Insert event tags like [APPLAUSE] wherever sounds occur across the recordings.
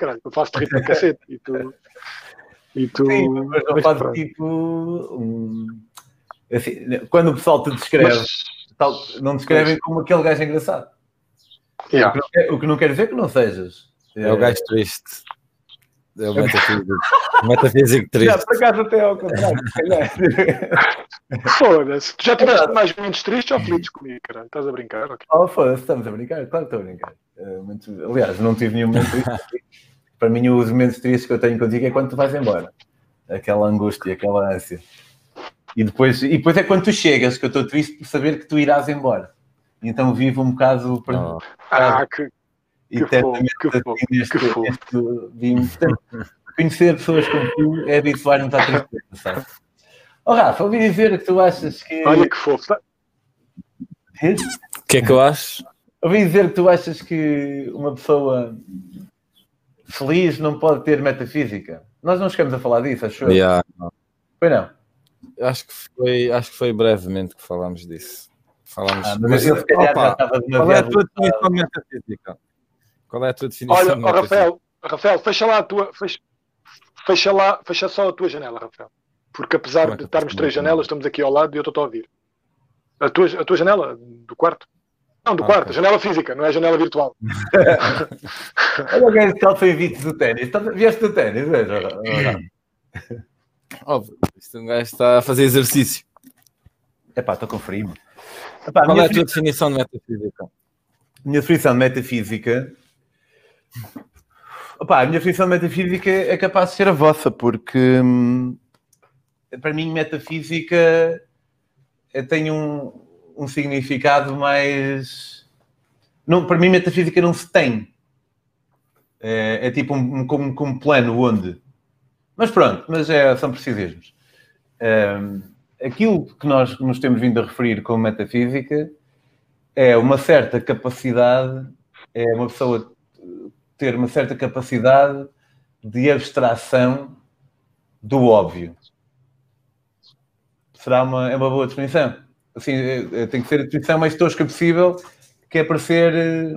caralho. Eu faço-te rir para cacete. E tu. E tu. Sim, mas mas faço pronto. tipo. um- assim, quando o pessoal te descreve, Mas- tal- não descrevem como aquele gajo engraçado. Yeah. O, que não quer, o que não quer dizer que não sejas. É o gajo triste. É o [LAUGHS] metafísico. metafísico Já, triste. por acaso até ao contrário. se calhar. [LAUGHS] Foda-se. Tu já tiveste verdade. mais momentos tristes ou felizes comigo, caralho? Estás a brincar? ok? Oh, foda-se, estamos a brincar? Claro que estou a brincar. Eh, muito- Aliás, não tive nenhum momento triste. [LAUGHS] Para mim, os momentos tristes que eu tenho contigo é quando tu vais embora. Aquela angústia, aquela ânsia. E depois, e depois é quando tu chegas que eu estou triste por saber que tu irás embora. Então vivo um bocado per- Oh, Ah, que, que eternamente que assim neste, que neste [LAUGHS] conhecer pessoas como tu é habituar-nos à tristeza, sabe? Oh, Rafa, ouvi dizer que tu achas que. Olha que fofo. O que é que eu acho? Ouvi dizer que tu achas que uma pessoa feliz não pode ter metafísica. Nós não chegamos a falar disso, acho eu. Yeah. Foi não. Acho que foi, acho que foi brevemente que falámos disso. Falámos. Ah, mas eu se calhar já estava qual é a tua definição de metafísica? Qual é a tua definição Olha, de metafísica? Rafael, Rafael, fecha lá a tua. Fecha, fecha lá, fecha só a tua janela, Rafael. Porque apesar é de estarmos três janelas, estamos aqui ao lado e eu estou a ouvir. A tua, a tua janela do quarto? Não, do Ah, quarto, ok. janela física, não é janela virtual. [LAUGHS] Olha o gajo que em vídeos do ténis. Estás- Vieste do ténis, veja. Óbvio, isto um gajo está a fazer exercício. Epá, estou com frio. Epá, Qual é a tua definição de metafísica? minha definição de metafísica. Opá, a minha definição de metafísica é capaz de ser a vossa, porque hum, para mim metafísica eh, tem um, um significado mais. Não, para mim, metafísica não se tem. É, é tipo um, um, como, como plano onde. Mas pronto, mas é, são precisismos. Hum, aquilo que nós nos temos vindo a referir como metafísica é uma certa capacidade, é uma pessoa ter uma certa capacidade de abstração do óbvio. Será uma, é uma boa definição? Assim, é- é- tem que ser a definição mais tosca possível, que é para ser, eh,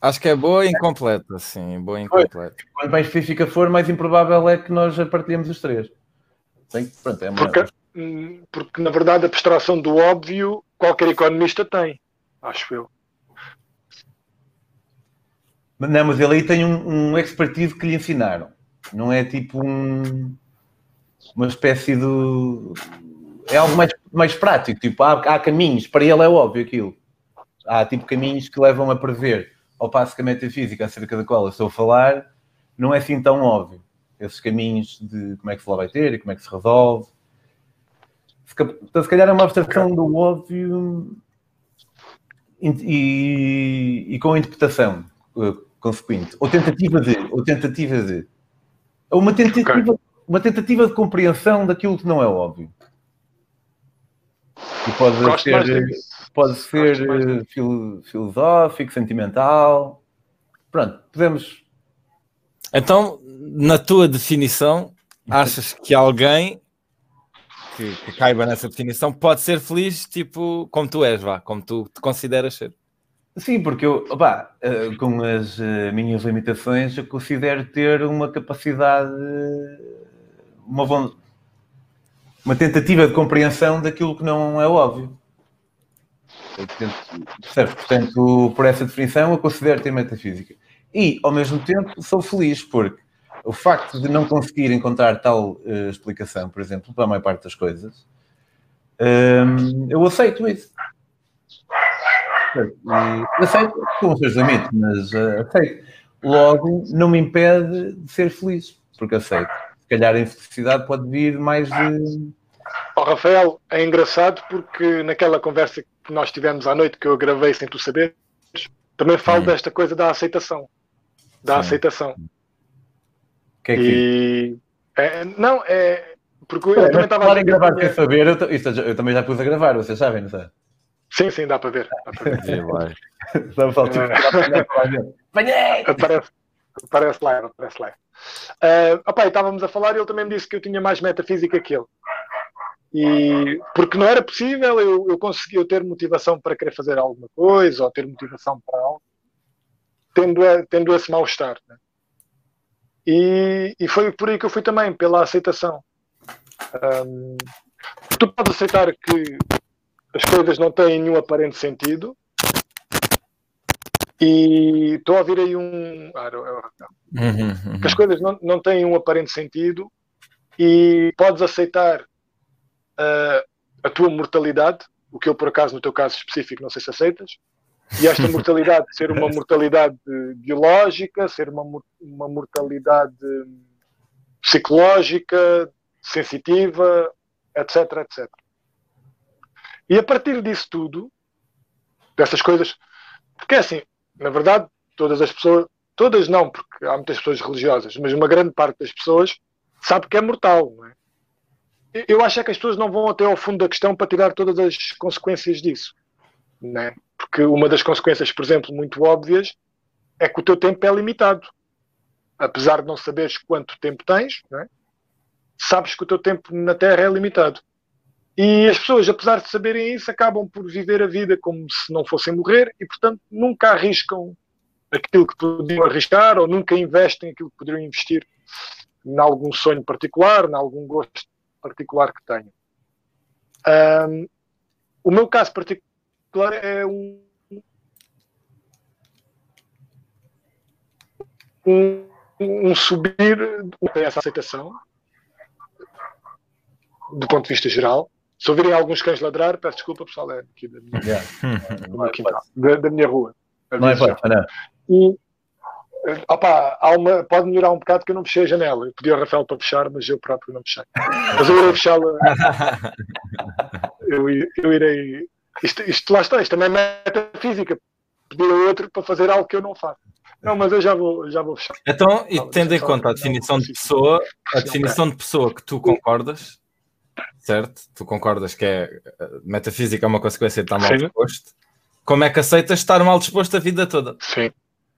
Acho que é boa e incompleta, sim, boa e incompleta. quanto mais específica for, mais improvável é que nós partilhemos os três. Sim, pronto, é uma... Porque, hum, porque na verdade, a abstração do óbvio, qualquer economista tem. Acho eu. Não, mas ele aí tem um, um expertise que lhe ensinaram. Não é tipo um, uma espécie de. É algo mais, mais prático. Tipo, há, há caminhos. Para ele é óbvio aquilo. Há tipo caminhos que levam a prever. Ao passo que a metafísica acerca da qual eu estou a falar não é assim tão óbvio. Esses caminhos de como é que se lá vai ter e como é que se resolve. Então, se calhar é uma abstração do óbvio e, e- com interpretação eh, consequente. Ou tentativa de. Ou tentativa de. Ou uma tentativa, uma tentativa de compreensão daquilo que não é óbvio. E pode Gosto ser, disso. pode ser eh, filo- filosófico, sentimental. Pronto, podemos. Então, na tua definição, achas que alguém que, que caiba nessa definição pode ser feliz, tipo, como tu és, vá, como tu te consideras ser? Sim, porque eu, opá, eh, com as eh, minhas limitações, eu considero ter uma capacidade, uma, von- uma tentativa de compreensão daquilo que não é óbvio. Tento- Percebes? Portanto, por essa definição, eu considero ter metafísica. E, ao mesmo tempo, sou feliz, porque o facto de não conseguir encontrar tal eh, explicação, por exemplo, para a maior parte das coisas, hum, eu aceito isso. E aceito com os seus mas eh, aceito. Logo, não me impede de ser feliz, porque aceito. Se calhar a infelicidade pode vir mais de. Ó, Rafael, é engraçado porque naquela conversa que nós tivemos à noite, que eu gravei sem tu saberes, também falo Hum. desta coisa da aceitação. Da Sim. aceitação. O que é que E. é, não, é. Porque eu Mas também estava falar em gravar sem saber, eu, t- isto eu também já pus a gravar, vocês sabem, não sei? Sim, sim, dá para ver. Dá para ver. [LAUGHS] Só só tipo, aparece, aparece lá, aparece lá. Uh, opa, e estávamos a falar e ele também me disse que eu tinha mais metafísica que ele. E porque não era possível eu, eu conseguir ter motivação para querer fazer alguma coisa ou ter motivação para algo, tendo, tendo esse mal-estar. né? E, e foi por aí que eu fui também, pela aceitação. Um, tu podes aceitar que as coisas não têm nenhum aparente sentido. E estou a ouvir aí um. Ah, não, não. Uhum, uhum. Que as coisas não, não têm um aparente sentido e podes aceitar uh, a tua mortalidade, o que eu, por acaso, no teu caso específico, não sei se aceitas, e esta [LAUGHS] mortalidade ser uma mortalidade biológica, ser uma, uma mortalidade psicológica, sensitiva, etc, etc. E a partir disso tudo, dessas coisas, porque é assim, na verdade, todas as pessoas, todas não, porque há muitas pessoas religiosas, mas uma grande parte das pessoas sabe que é mortal, é? Eu acho é que as pessoas não vão até ao fundo da questão para tirar todas as consequências disso, é? Porque uma das consequências, por exemplo, muito óbvias, é que o teu tempo é limitado. Apesar de não saberes quanto tempo tens, é? sabes que o teu tempo na Terra é limitado. E as pessoas, apesar de saberem isso, acabam por viver a vida como se não fossem morrer e, portanto, nunca arriscam aquilo que podiam arriscar ou nunca investem aquilo que poderiam investir em algum sonho particular, em algum gosto particular que tenham. Um, o meu caso particular é um, um, um subir essa aceitação do ponto de vista geral. Se ouvirem alguns cães ladrar, peço desculpa, pessoal, é aqui da minha, Yeah. [LAUGHS] meu quintal, da, da minha rua. Não é pode, não. E, eh, opá, há uma, pode melhorar um bocado que eu não fechei a janela. Eu pedi ao Rafael para fechar, mas eu próprio não fechei. Mas eu irei fechá-la. [LAUGHS] Eu, eu irei. Isto, isto lá está, isto também é metafísica. Pedir a outro para fazer algo que eu não faço. Não, mas eu já vou, já vou fechar. Então, e tendo em conta a definição de pessoa, a definição de pessoa que tu concordas, certo? Tu concordas que é eh, metafísica é uma consequência de estar mal Sim. disposto. Como é que aceitas estar mal disposto a vida toda? Sim.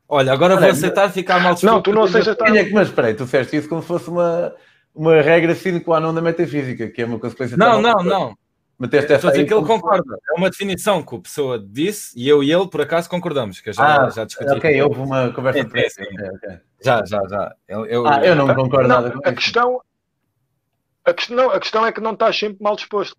Olha, agora vou Olha, aceitar ficar mal disposto. Não, tu não aceitas estar. É que- Mas espera aí, tu fizeste isso como se fosse uma, uma regra sine qua non da metafísica, que é uma consequência... Não, tão- não, não. Meteste Estou a essa dizer aí que ele concorda. É uma definição que a pessoa disse e eu e ele, por acaso, concordamos, que já, Ah, já discuti. ok, houve uma conversa... De sim. Ok, ok. Já, já, já. Eu, eu- Ah, eu não concordo Não, nada com a isso. questão, a, questão, não, a questão é que não estás sempre mal disposto.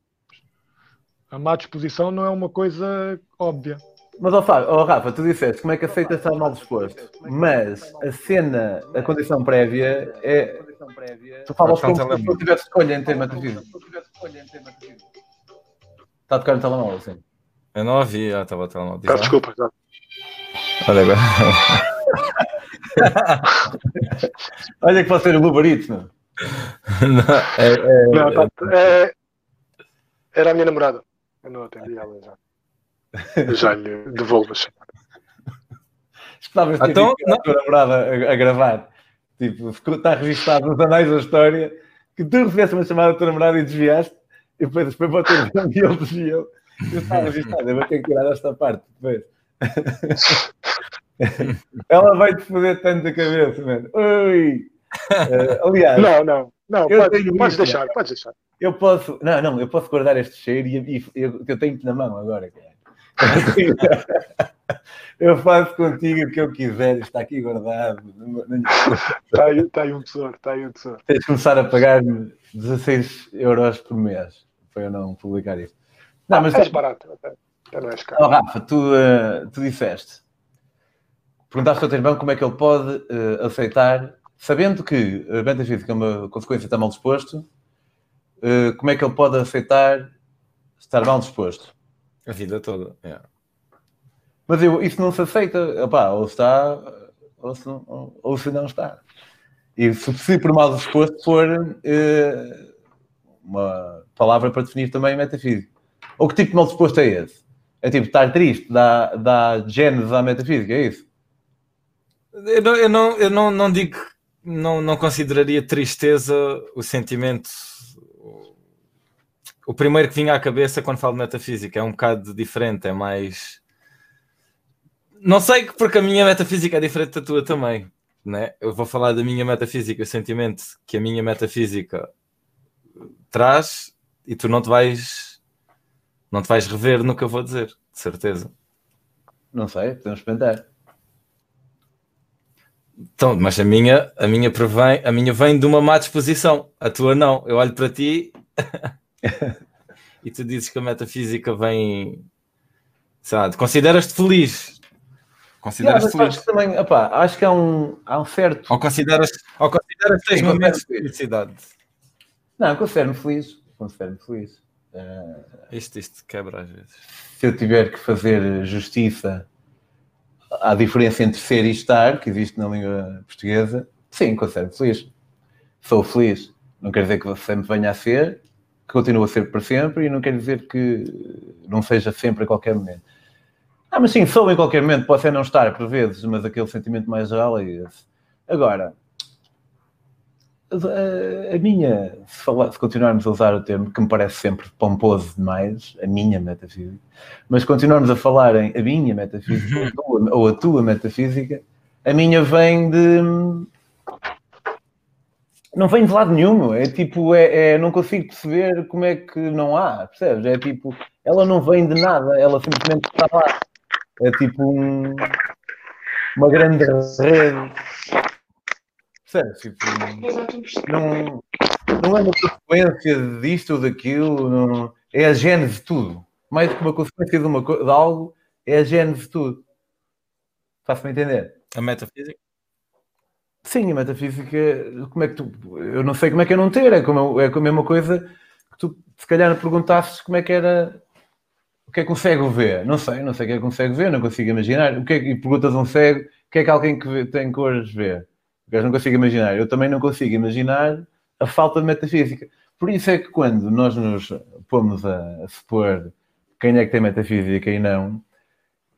A má disposição não é uma coisa óbvia. Mas, ó, Fábio, ó, Rafa, tu disseste como é que aceita estar mal disposto, mas a cena, a condição prévia é... Tu falas como se tu tivesse escolha em ter metafísica. Está a tocar no telemóvel, sim. eu não ouvi, já estava a telemóvel. Lá. desculpa. já. Olha agora. [LAUGHS] Olha que pode ser o Uber Eats, não? Não, é- é- Não, tá- é- era a minha namorada. Eu não atendi ela já. Já lhe devolvo a chamada. Estavas ter Então, a tua namorada a, a gravar. Tipo, ficou- está registado nos anais da história que tu recebeste uma chamada da tua namorada e desviaste, e depois, depois bateu e ele desviou. Eu estava registado, eu vou ter que tirar esta parte depois. [LAUGHS] Ela vai-te foder tanto a cabeça, mano. Ui! Eh, aliás, Não, não. Não, Eu podes, deixar, podes deixar. eu posso. Não, não, eu posso guardar este cheiro e, e eu, eu tenho-te na mão agora, cara. [LAUGHS] Eu faço contigo o que eu quiser, está aqui guardado. Está aí, está aí um tesouro, está aí um tesouro. Tens de começar a pagar 16 euros por mês para eu não publicar isto. Não, mas És barato, até, não és caro. oh, Rafa, tu, eh, tu disseste, perguntaste ao teu irmão como é que ele pode eh, aceitar, sabendo que a metafísica é uma consequência de estar mal disposto, eh, como é que ele pode aceitar estar mal disposto? A vida toda. yeah. Mas eu, isso não se aceita, Opá, ou está, ou se, ou, ou se não está. E se, se por mal disposto for eh, uma palavra para definir também metafísica. Ou que tipo de mal disposto é esse? É tipo estar triste, dá, dá gênese à metafísica, é isso? Eu não, eu não, eu não, não digo, não, não consideraria tristeza o sentimento. o- primeiro que vinha à cabeça quando falo de metafísica é um bocado diferente, é mais. Não sei, porque a minha metafísica é diferente da tua também. Né? Eu vou falar da minha metafísica, o sentimento que a minha metafísica traz e tu não te vais não te vais rever no que eu vou dizer, de certeza. Não sei, podemos experimentar. Então, mas a minha, a minha provém, a minha vem de uma má disposição, a tua não. Eu olho para ti [LAUGHS] e tu dizes que a metafísica vem, sabe, consideras-te feliz. Consideras-te Yeah, feliz. acho, que também, opá, acho que há um, há um certo. Ou consideras, ou consideras tens momentos de felicidade. Não, considero-me feliz. Considero-me feliz. Eh, Isto, isto quebra às vezes. se eu tiver que fazer justiça à diferença entre ser e estar, que existe na língua portuguesa, sim, considero-me feliz. Sou feliz. Não quer dizer que sempre venha a ser, que continue a ser para sempre, e não quer dizer que não seja sempre a qualquer momento. Ah, mas sim, sou em qualquer momento, pode ser não estar por vezes, mas aquele sentimento mais geral é esse. Agora, a, a minha, se, falar- se continuarmos a usar o termo, que me parece sempre pomposo demais, a minha metafísica, mas continuarmos a falar em a minha metafísica ou a tua- ou a tua metafísica, a minha vem de. Não vem de lado nenhum, é tipo, é, é- não consigo perceber como é que não há, percebes? É tipo, ela não vem de nada, ela simplesmente está lá. É tipo um- uma grande rede. Percebes? Tipo, não, não é uma consequência disto ou daquilo, não- é a gênese de tudo. Mais do que uma consequência de, uma, de algo, é a gênese de tudo. Faço-me entender? A metafísica? Sim, a metafísica, como é que tu. Eu não sei como é que é não ter, é, como, é a mesma coisa que tu, se calhar, perguntasses como é que era. O que é que um cego vê? Não sei, não sei o que é que um cego vê, não consigo imaginar. O que é que, e perguntas a um cego o que é que alguém que vê- tem cores vê? Eu não consigo imaginar. Eu também não consigo imaginar a falta de metafísica. Por isso é que quando nós nos pomos a, supor quem é que tem metafísica e não,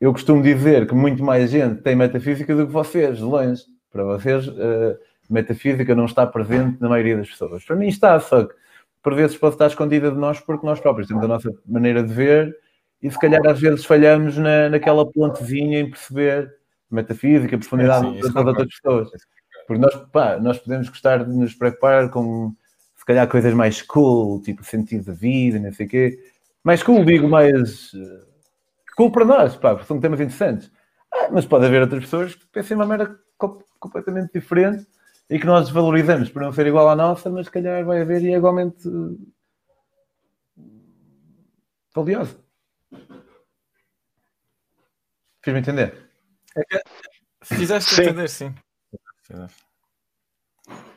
eu costumo dizer que muito mais gente tem metafísica do que vocês, de longe. Para vocês, eh, metafísica não está presente na maioria das pessoas. Para mim está, só que por vezes pode estar escondida de nós porque nós próprios temos a nossa maneira de ver e se calhar às vezes falhamos na, naquela pontezinha em perceber metafísica, profundidade Sim, sim, isso das outras pessoas. Porque nós, pá, nós podemos gostar de nos preocupar com se calhar coisas mais cool, tipo sentido da vida, não sei o quê. Mais cool, digo, mais eh, cool para nós, pá, porque são temas interessantes. Ah, mas pode haver outras pessoas que pensem uma merda co- completamente diferente e que nós desvalorizamos por não ser igual à nossa, mas se calhar vai haver e é igualmente eh, valiosa. Fiz-me entender? Fizeste Sim. entender, sim.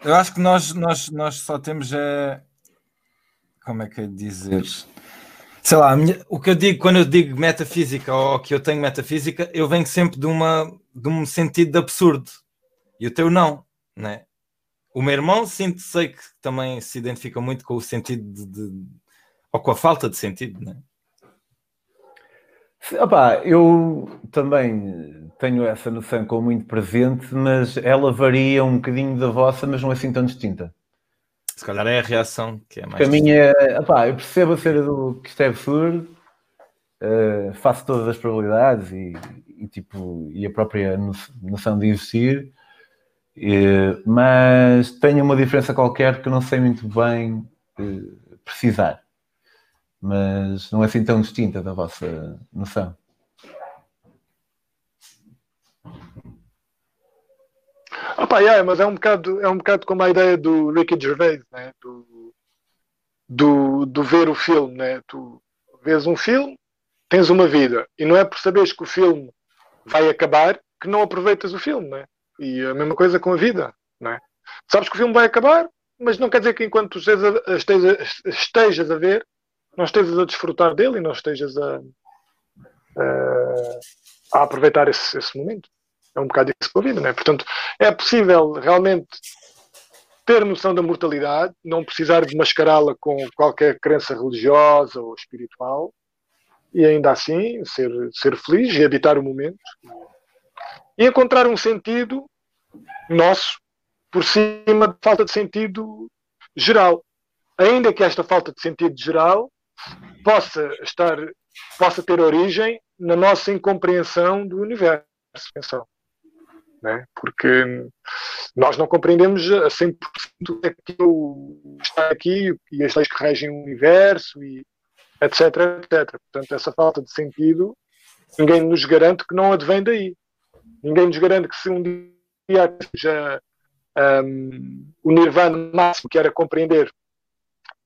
Eu acho que nós, nós, nós só temos é. Como é que é dizer? Sei lá, minha- o que eu digo quando eu digo metafísica ou que eu tenho metafísica, eu venho sempre de, uma, de um sentido de absurdo. E o teu não, né? O meu irmão, sinto, sei que também se identifica muito com o sentido de, de- ou com a falta de sentido, né? Opá, eu também tenho essa noção com muito presente, mas ela varia um bocadinho da vossa, mas não é assim tão distinta. Se calhar é a reação que é mais. Porque a minha, é, opá, eu percebo a cena do que isto é absurdo, eh, faço todas as probabilidades e, e, tipo, e a própria no- noção de existir, eh, mas tenho uma diferença qualquer que eu não sei muito bem eh, precisar. Mas não é assim tão distinta da vossa noção. Opa, yeah, mas é um bocado, é um bocado como a ideia do Ricky Gervais, né? do, do, do ver o filme. Né? Tu vês um filme, tens uma vida, e não é por saberes que o filme vai acabar que não aproveitas o filme. Né? E a mesma coisa com a vida. Né? Sabes que o filme vai acabar, mas não quer dizer que enquanto tu estejas a, estejas a ver, não estejas a desfrutar dele e não estejas a, a, a aproveitar esse, esse momento. É um bocado isso com a vida, não é? Portanto, é possível realmente ter noção da mortalidade, não precisar de mascará-la com qualquer crença religiosa ou espiritual, e ainda assim ser, ser feliz e habitar o momento e encontrar um sentido nosso por cima da falta de sentido geral. Ainda que esta falta de sentido geral possa estar, possa ter origem na nossa incompreensão do universo. Né? porque nós não compreendemos a 100% o que está aqui e as leis que regem o universo e etc, etc. Portanto, essa falta de sentido, ninguém nos garante que não advém daí. Ninguém nos garante que se um já um, o nirvana máximo, que era compreender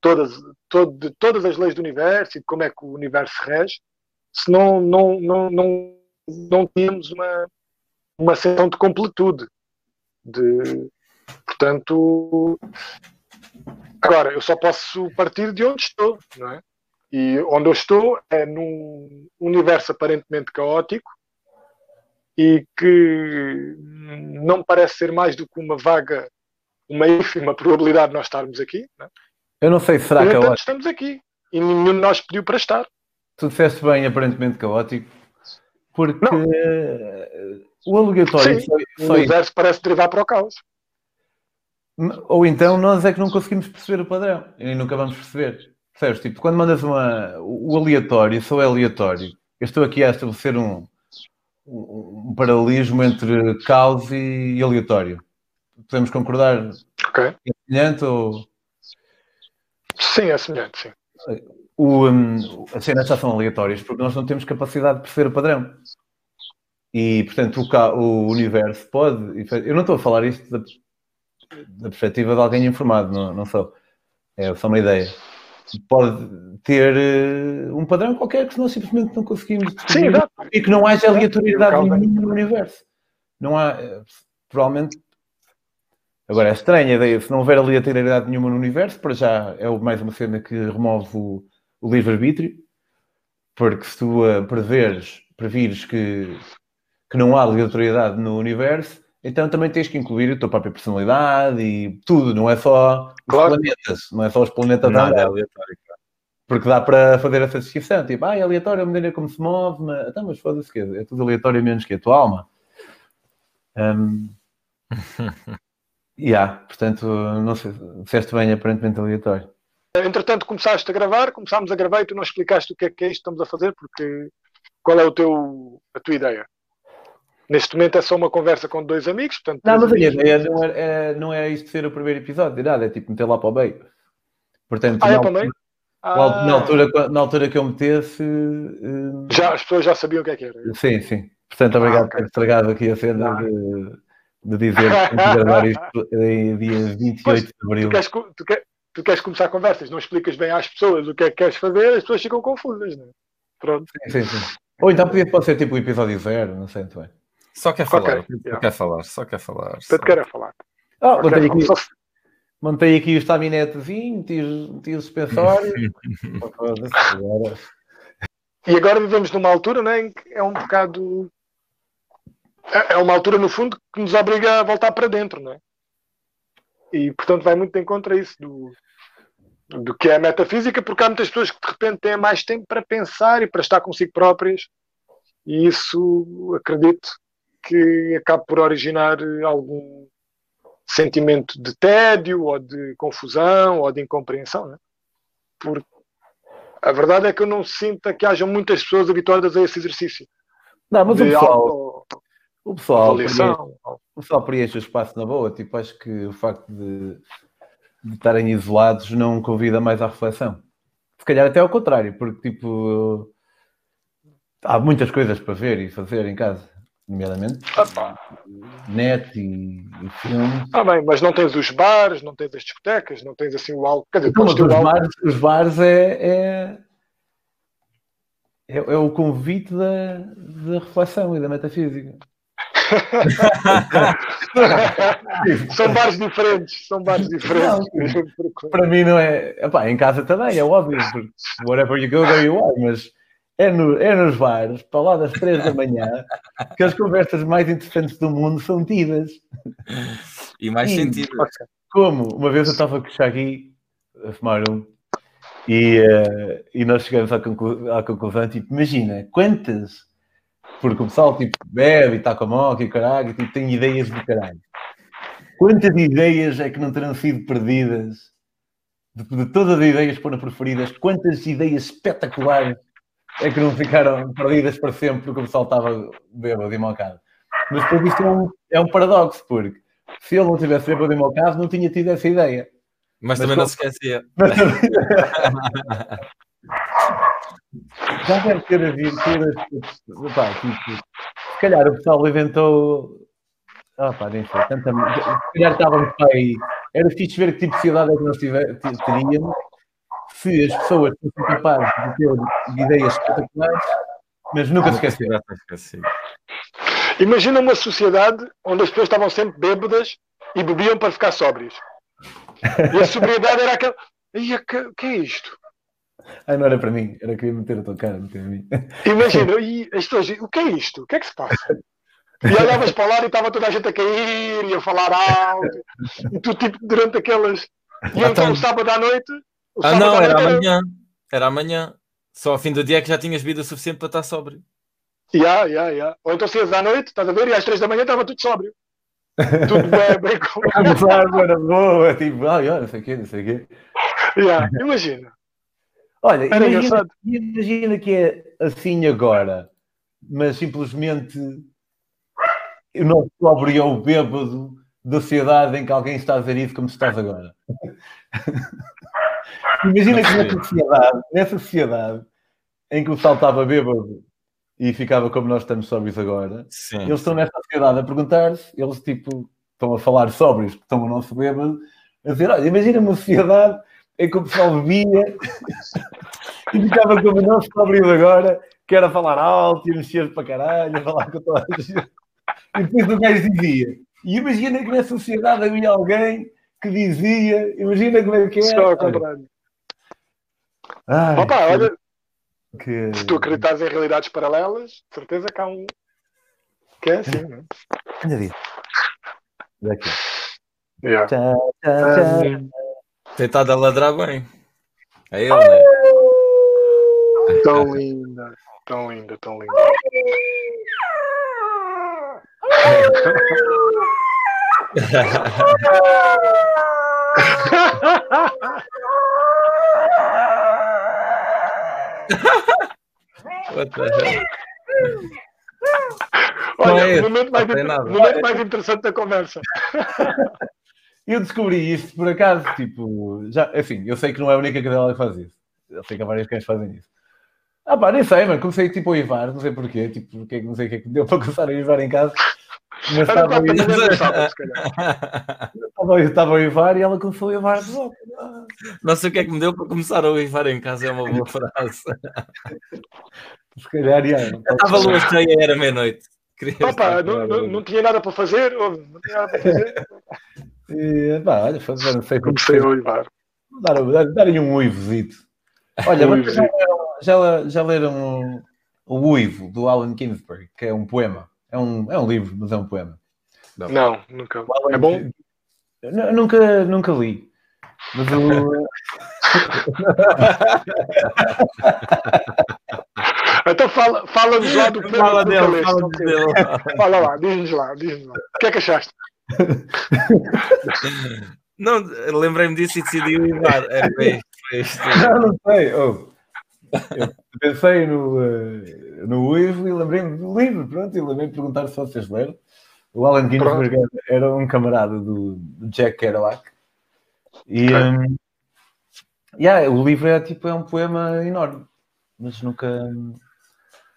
todas, todo, todas as leis do universo e de como é que o universo rege, se não, não, não, não, não tínhamos uma, uma sensação de completude. De, portanto, agora, eu só posso partir de onde estou, não é? E onde eu estou é num universo aparentemente caótico e que não parece ser mais do que uma vaga, uma ínfima probabilidade de nós estarmos aqui. Não é? Eu não sei, será que é estamos aqui e nenhum de nós pediu para estar. Tu disseste bem, aparentemente caótico, porque não. o alegatório Sim, só, o universo parece derivar para o caos. Ou então nós é que não conseguimos perceber o padrão e nunca vamos perceber. Percebes? Tipo, quando mandas uma, o aleatório, só é aleatório. Eu estou aqui a estabelecer um, um paralelismo entre caos e aleatório. Podemos concordar? Ok. É semelhante ou. Sim, é semelhante, sim. O, um, as cenas já são aleatórias porque nós não temos capacidade de perceber o padrão. E, portanto, o, o universo pode. Eu não estou a falar isto da, da perspectiva de alguém informado, não, não sou. É só uma ideia pode ter uh, um padrão qualquer que nós simplesmente não conseguimos Sim, e que não haja aleatoriedade nenhuma no universo. Não há, uh, provavelmente. Agora é estranha a ideia, se não houver aleatoriedade nenhuma no universo, para já é mais uma cena que remove o, o livre-arbítrio, porque se tu uh, preveres, previres que, que não há aleatoriedade no universo, então também tens que incluir a tua própria personalidade e tudo, não é só claro. os planetas, não é só os planetas Nada é aleatório. Porque dá para fazer essa descrição, tipo, ah, é aleatório a maneira como se move, mas, então, mas foda-se é tudo aleatório menos que a tua alma. Um... [LAUGHS] yeah, portanto, não sei, disseste bem, aparentemente aleatório. Entretanto, começaste a gravar, começámos a gravar e tu não explicaste o que é que é isto que estamos a fazer, porque qual é o teu, a tua ideia? Neste momento é só uma conversa com dois amigos, portanto. Não, mas a ideia não é, é, não é isto ser o primeiro episódio de nada, é tipo meter lá para o meio. Portanto, ah, é para o meio? Ah. Na, altura, na altura que eu metesse. Uh... Já, as pessoas já sabiam o que é que era. Sim, sim. Portanto, obrigado ah, okay. por ter estragado aqui a cena ah. de, de dizer que gravar isto em dia 28 [LAUGHS] pois, de abril. Tu queres, tu, quer, tu queres começar conversas, não explicas bem às pessoas o que é que queres fazer, as pessoas ficam confusas, não é? Pronto. Sim, sim, sim. Ou então podia pode ser tipo o episódio zero, não sei muito bem. Só quer falar, okay, só quer falar, só quer falar. Só quer falar. Oh, montei, aqui, só... montei aqui o estaminetezinho, meti o suspensório. [LAUGHS] e agora vivemos numa altura né, em que é um bocado. É, é uma altura, no fundo, que nos obriga a voltar para dentro, não é? E, portanto, vai muito em contra isso do, do que é a metafísica, porque há muitas pessoas que de repente têm mais tempo para pensar e para estar consigo próprias, e isso acredito que acabe por originar algum sentimento de tédio ou de confusão ou de incompreensão, né? porque a verdade é que eu não sinto que haja muitas pessoas habituadas a esse exercício. Não, mas o pessoal, o pessoal, preenche, o pessoal preenche o espaço na boa. Tipo, acho que o facto de, de estarem isolados não convida mais à reflexão. Se calhar até ao contrário, porque tipo há muitas coisas para ver e fazer em casa nomeadamente ah, net e, e filmes. Ah, bem, mas não tens os bares, não tens as discotecas, não tens assim o álcool. Quer dizer, os, bares, os bares é, é, é, é, o convite da, da reflexão e da metafísica. [LAUGHS] são bares diferentes, são bares diferentes. Não, para mim não é. Epá, em casa também, é óbvio, whatever you go, there you are, mas é, no, é nos bares, para lá das três da manhã, que as conversas mais interessantes do mundo são tidas. E mais e, sentido. Como? Uma vez eu estava com o Shaggy a fumar um e, uh, e nós chegamos à, conclu à conclusão, tipo, imagina, quantas, porque o pessoal tipo, bebe e está com a moca e caralho, e tipo, tem ideias do caralho. Quantas ideias é que não terão sido perdidas? De, de todas as ideias que foram preferidas, quantas ideias espetaculares é que não ficaram perdidas para sempre porque o pessoal estava bêbado e malcado. Mas depois isto é um, é um paradoxo, porque se ele não tivesse bêbado e malcado, não tinha tido essa ideia. Mas, Mas também não se esquecia. [LAUGHS] Já deve ter havido todas. Pá, tipo, se calhar o pessoal inventou Ah, pá, nem sei. Tanta... Se calhar estávamos aí. Era fixe ver que tipo de sociedade é que nós tiver, teríamos se as pessoas fossem capazes de ter ideias espetaculares, mas nunca se esquecer. Imagina uma sociedade onde as pessoas estavam sempre bêbadas e bebiam para ficar sóbrios. E a sobriedade era aquela. E o que, que é isto? Ah, não era para mim, era que ia meter a tua cara, meter a mim. [LAUGHS] Imagina, e as pessoas, o que é isto? O que é que se passa? E olhavas para lá e estava toda a gente a cair e a falar alto. E tu, tipo, durante aquelas. E então, então o sábado à noite. Ah, não, era amanhã. Era amanhã. Só ao fim do dia é que já tinhas bebido o suficiente para estar sóbrio. Ya, ya, ya. Ou então saías à noite, estás a ver? E às três da manhã estava tudo sóbrio. Tudo bem, [LAUGHS] bem com. era boa, tipo, ai, olha, não sei o quê, não sei o quê. Yeah, imagina. Olha, imagina, imagina, que é assim agora, mas simplesmente o nosso pobre é o bêbado da sociedade em que alguém está a ver isso como estás agora. [LAUGHS] imagina que nessa sociedade, nessa sociedade em que o pessoal estava bêbado e ficava como nós estamos sóbrios agora, sim, eles estão nessa sociedade a perguntar-se, eles tipo estão a falar sóbrios, que estão o nosso bêbado, a dizer, olha, imagina uma sociedade em que o pessoal bebia e ficava como o nosso sóbrio agora, que era falar alto e mexer para caralho, falar com toda a gente. E depois o gajo dizia, e imagina que na sociedade havia alguém que dizia, imagina como é que é. Só ao contrário. Opa, olha, que... se tu acreditares em realidades paralelas, certeza que há um que é assim, não é? Olha ali. Daqui. Yeah. Tchau, tchau, tchau. Tem estado a ladrar bem. É ele, né? Tão linda, tão linda, tão linda. What the hell? Olha, é o momento, mais, momento mais interessante da conversa. Eu descobri isto por acaso, tipo, já, enfim, eu sei que não é a única cadela que faz isso. Eu sei que há várias cães que fazem isso. Ah pá, nem sei, mano. Comecei tipo a uivar, não sei porquê, tipo, porque, não sei o que é que deu [LAUGHS] para começar a uivar em casa. Mas [LAUGHS] estava, a estava a uivar e ela começou a uivar de volta. Não sei o que é que me deu para começar a uivar em casa, é uma boa frase. [LAUGHS] Se calhar, já. Estava a lua cheia, era meia-noite. Opa, não, não, não, tinha nada para fazer, não tinha nada para fazer. E, pá, olha, não sei como Comecei a uivar. Darem um uivozito. Olha, um já, já, já leram o, o Uivo do Alan Ginsberg, que é um poema. É um, é um livro, mas é um poema. Não, não nunca. É bom? Nunca, nunca li. Mas o. [LAUGHS] então fala, fala-nos lá do [LAUGHS] poema. Fala dele, fala dele. Fala lá, diz-nos lá, diz-nos lá. O que é que achaste? Não, lembrei-me disso e decidi levar. É, foi isto. Não, não sei. Oh, eu pensei no, uh, no livro e lembrei-me do livro, pronto, e lembrei de perguntar se vocês leram. O Alan Ginsberg era um camarada do, do Jack Kerouac. E okay. um, yeah, o livro é tipo é um poema enorme, mas nunca.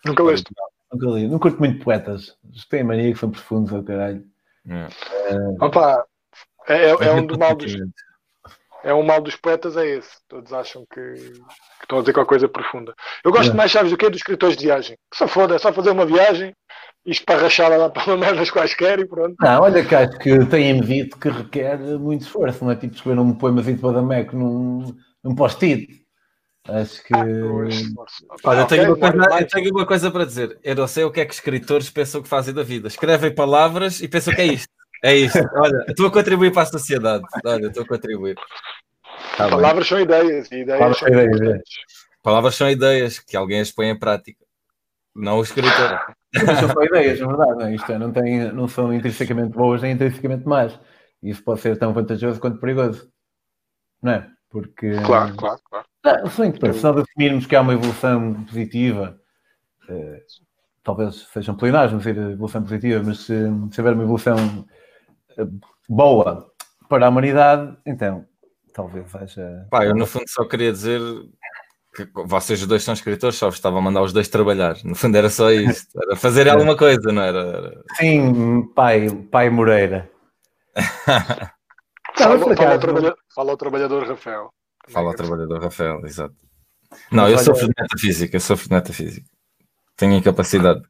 Nunca leste? Nunca li. Não curto muito poetas. Tem mania que são profundos ao caralho. É. Opa, é, é, é um do mal dos. É um mal dos poetas, é esse. Todos acham que, que estão a dizer qualquer coisa profunda. Eu gosto é. mais, sabes do que? Dos escritores de viagem. Que só foda, é só fazer uma viagem e esparrachar lá para [LAUGHS] merdas quaisquer e pronto. Não, olha que acho que tem dito que requer muito esforço, não é tipo escrever um poemazinho para Dameco num, num post-it. Acho que. Ah, Olha, eu tenho, okay, uma coisa, eu tenho uma coisa para dizer. Eu não sei o que é que escritores pensam que fazem da vida. Escrevem palavras e pensam que é isto. É isto. Olha, estou a contribuir para a sociedade. Olha, estou a contribuir. Tá Palavras bem. são ideias. E ideias Palavras são ideias. Palavras são ideias que alguém as põe em prática. Não o escritor. Mas são só ideias, na verdade. Não, é? Isto é, não, tem, não são intrinsecamente boas nem intrinsecamente más. Isso pode ser tão vantajoso quanto perigoso. Não é? Porque. Claro, claro, claro. Não, se nós assumirmos que há uma evolução positiva, eh, talvez sejam plenares, não ser evolução positiva, mas se, se houver uma evolução eh, boa para a humanidade, então talvez haja. Pá, eu no fundo só queria dizer que vocês os dois são escritores, só vos estavam a mandar os dois trabalhar. No fundo era só isso. Era fazer [LAUGHS] alguma coisa, não era? era... Sim, pai, pai Moreira. [LAUGHS] fala, fala, o trabalhador, fala o trabalhador Rafael. Fala o trabalhador Rafael, exato. Não, eu sofro de metafísica, eu sofro de metafísica. Tenho incapacidade.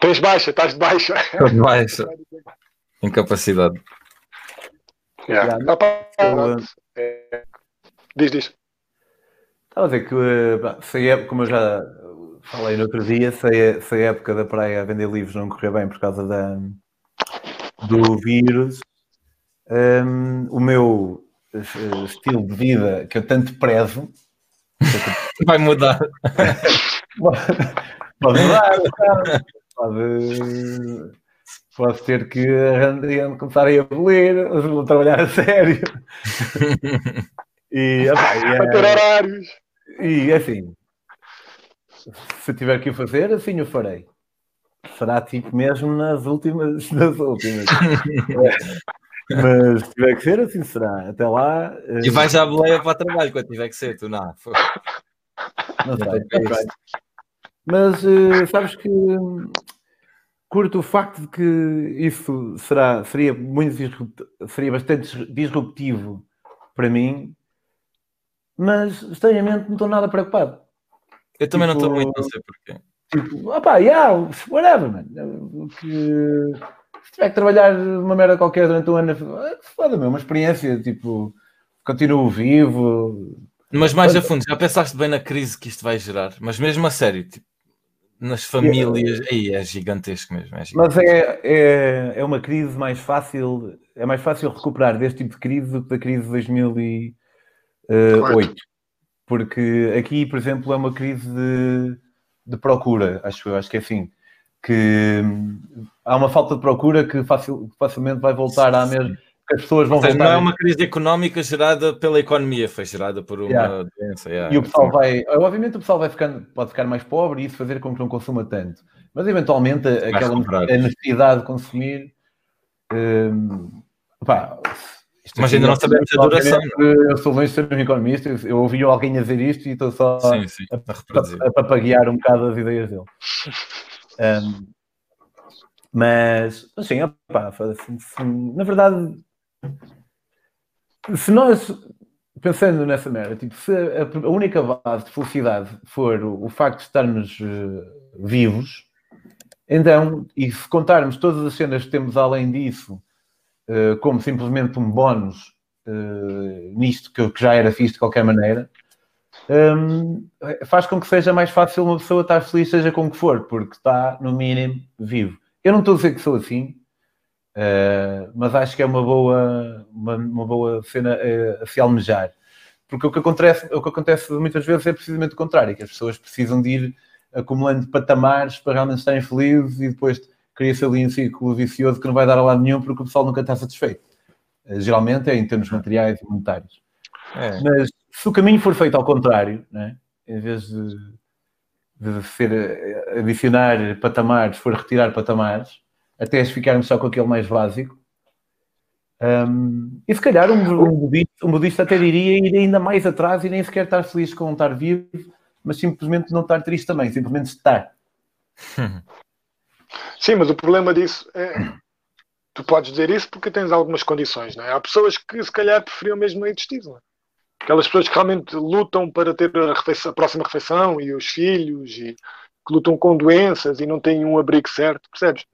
Tens baixa, estás de baixa. Estou de baixa. Incapacidade. [LAUGHS] Yeah. É... Diz, diz. Estava a dizer que, eh, se como eu já falei no outro dia, se a, se a época da praia a vender livros não correr bem por causa da, do vírus, um, o meu uh, estilo de vida que eu tanto prezo vai mudar. pode mudar, pode, pode ter que começar a abolir, vou trabalhar a sério. E, opa, e é, ter horários. E assim, se tiver que o fazer, assim o farei. Será tipo mesmo nas últimas. [LAUGHS] Nas últimas. Mas se tiver que ser, assim será. Até lá. E eh, vais à boleia para o trabalho quando tiver que ser, tu não. Não sei, Mas uh, sabes que curto o facto de que isso será, seria muito seria bastante disruptivo para mim mas estranhamente não estou nada preocupado. Eu também tipo, não estou muito, não sei porquê. Tipo, opá, yeah, whatever, man. Que, se tiver que trabalhar uma merda qualquer durante um ano, foda-me, é uma experiência, tipo, continuo vivo. Mas mais a fundo, já pensaste bem na crise que isto vai gerar? Mas mesmo a sério, tipo, nas famílias, aí é gigantesco mesmo. É gigantesco. Mas é, é, é uma crise mais fácil, é mais fácil recuperar deste tipo de crise do que da crise de 2000 e uh, 8. Porque aqui, por exemplo, é uma crise de, de procura, acho eu, acho que é assim. Que hum, há uma falta de procura que facil, facilmente vai voltar à mesma. As pessoas vão seja, voltar. Não é uma crise económica gerada pela economia, foi gerada por uma yeah. doença. Yeah. E o pessoal vai, obviamente, o pessoal vai ficando, pode ficar mais pobre e isso fazer com que não consuma tanto. Mas eventualmente aquela necessidade de consumir. Um, pá, mas ainda não sabemos a duração. Eu sou longe de ser um economista, eu ouvi alguém a dizer isto e estou só sim, sim, a, a, a, papaguear um bocado as ideias dele. [LAUGHS] Um, mas, assim, opa, na verdade, se nós, pensando nessa merda, tipo, se a, única base de felicidade for o, facto de estarmos uh, vivos, então, e se contarmos todas as cenas que temos além disso eh, como simplesmente um bónus uh, nisto que, já era fixe de qualquer maneira, um, faz com que seja mais fácil uma pessoa estar feliz, seja com o que for, porque está, no mínimo, vivo. Eu não estou a dizer que sou assim, uh, mas acho que é uma boa, uma, uma boa cena a se almejar. Porque o que, acontece, o que acontece muitas vezes é precisamente o contrário, que as pessoas precisam de ir acumulando patamares para realmente estarem felizes e depois cria-se ali um círculo vicioso que não vai dar a lado nenhum porque o pessoal nunca está satisfeito. Eh, geralmente é em termos materiais e monetários. É. Mas se o caminho for feito ao contrário, né, em vez de, de ser eh, adicionar patamares, for retirar patamares, até ficarmos só com aquele mais básico, um, e se calhar um, um, budista, um budista até diria ir ainda mais atrás e nem sequer estar feliz com estar vivo, mas simplesmente não estar triste também, simplesmente estar. [LAUGHS] Sim, mas o problema disso é. Tu podes dizer isso porque tens algumas condições, não é? Há pessoas que se calhar preferiam mesmo não é? Aquelas pessoas que realmente lutam para ter a, refeição, a, próxima refeição e os filhos e que lutam com doenças e não têm um abrigo certo, percebes?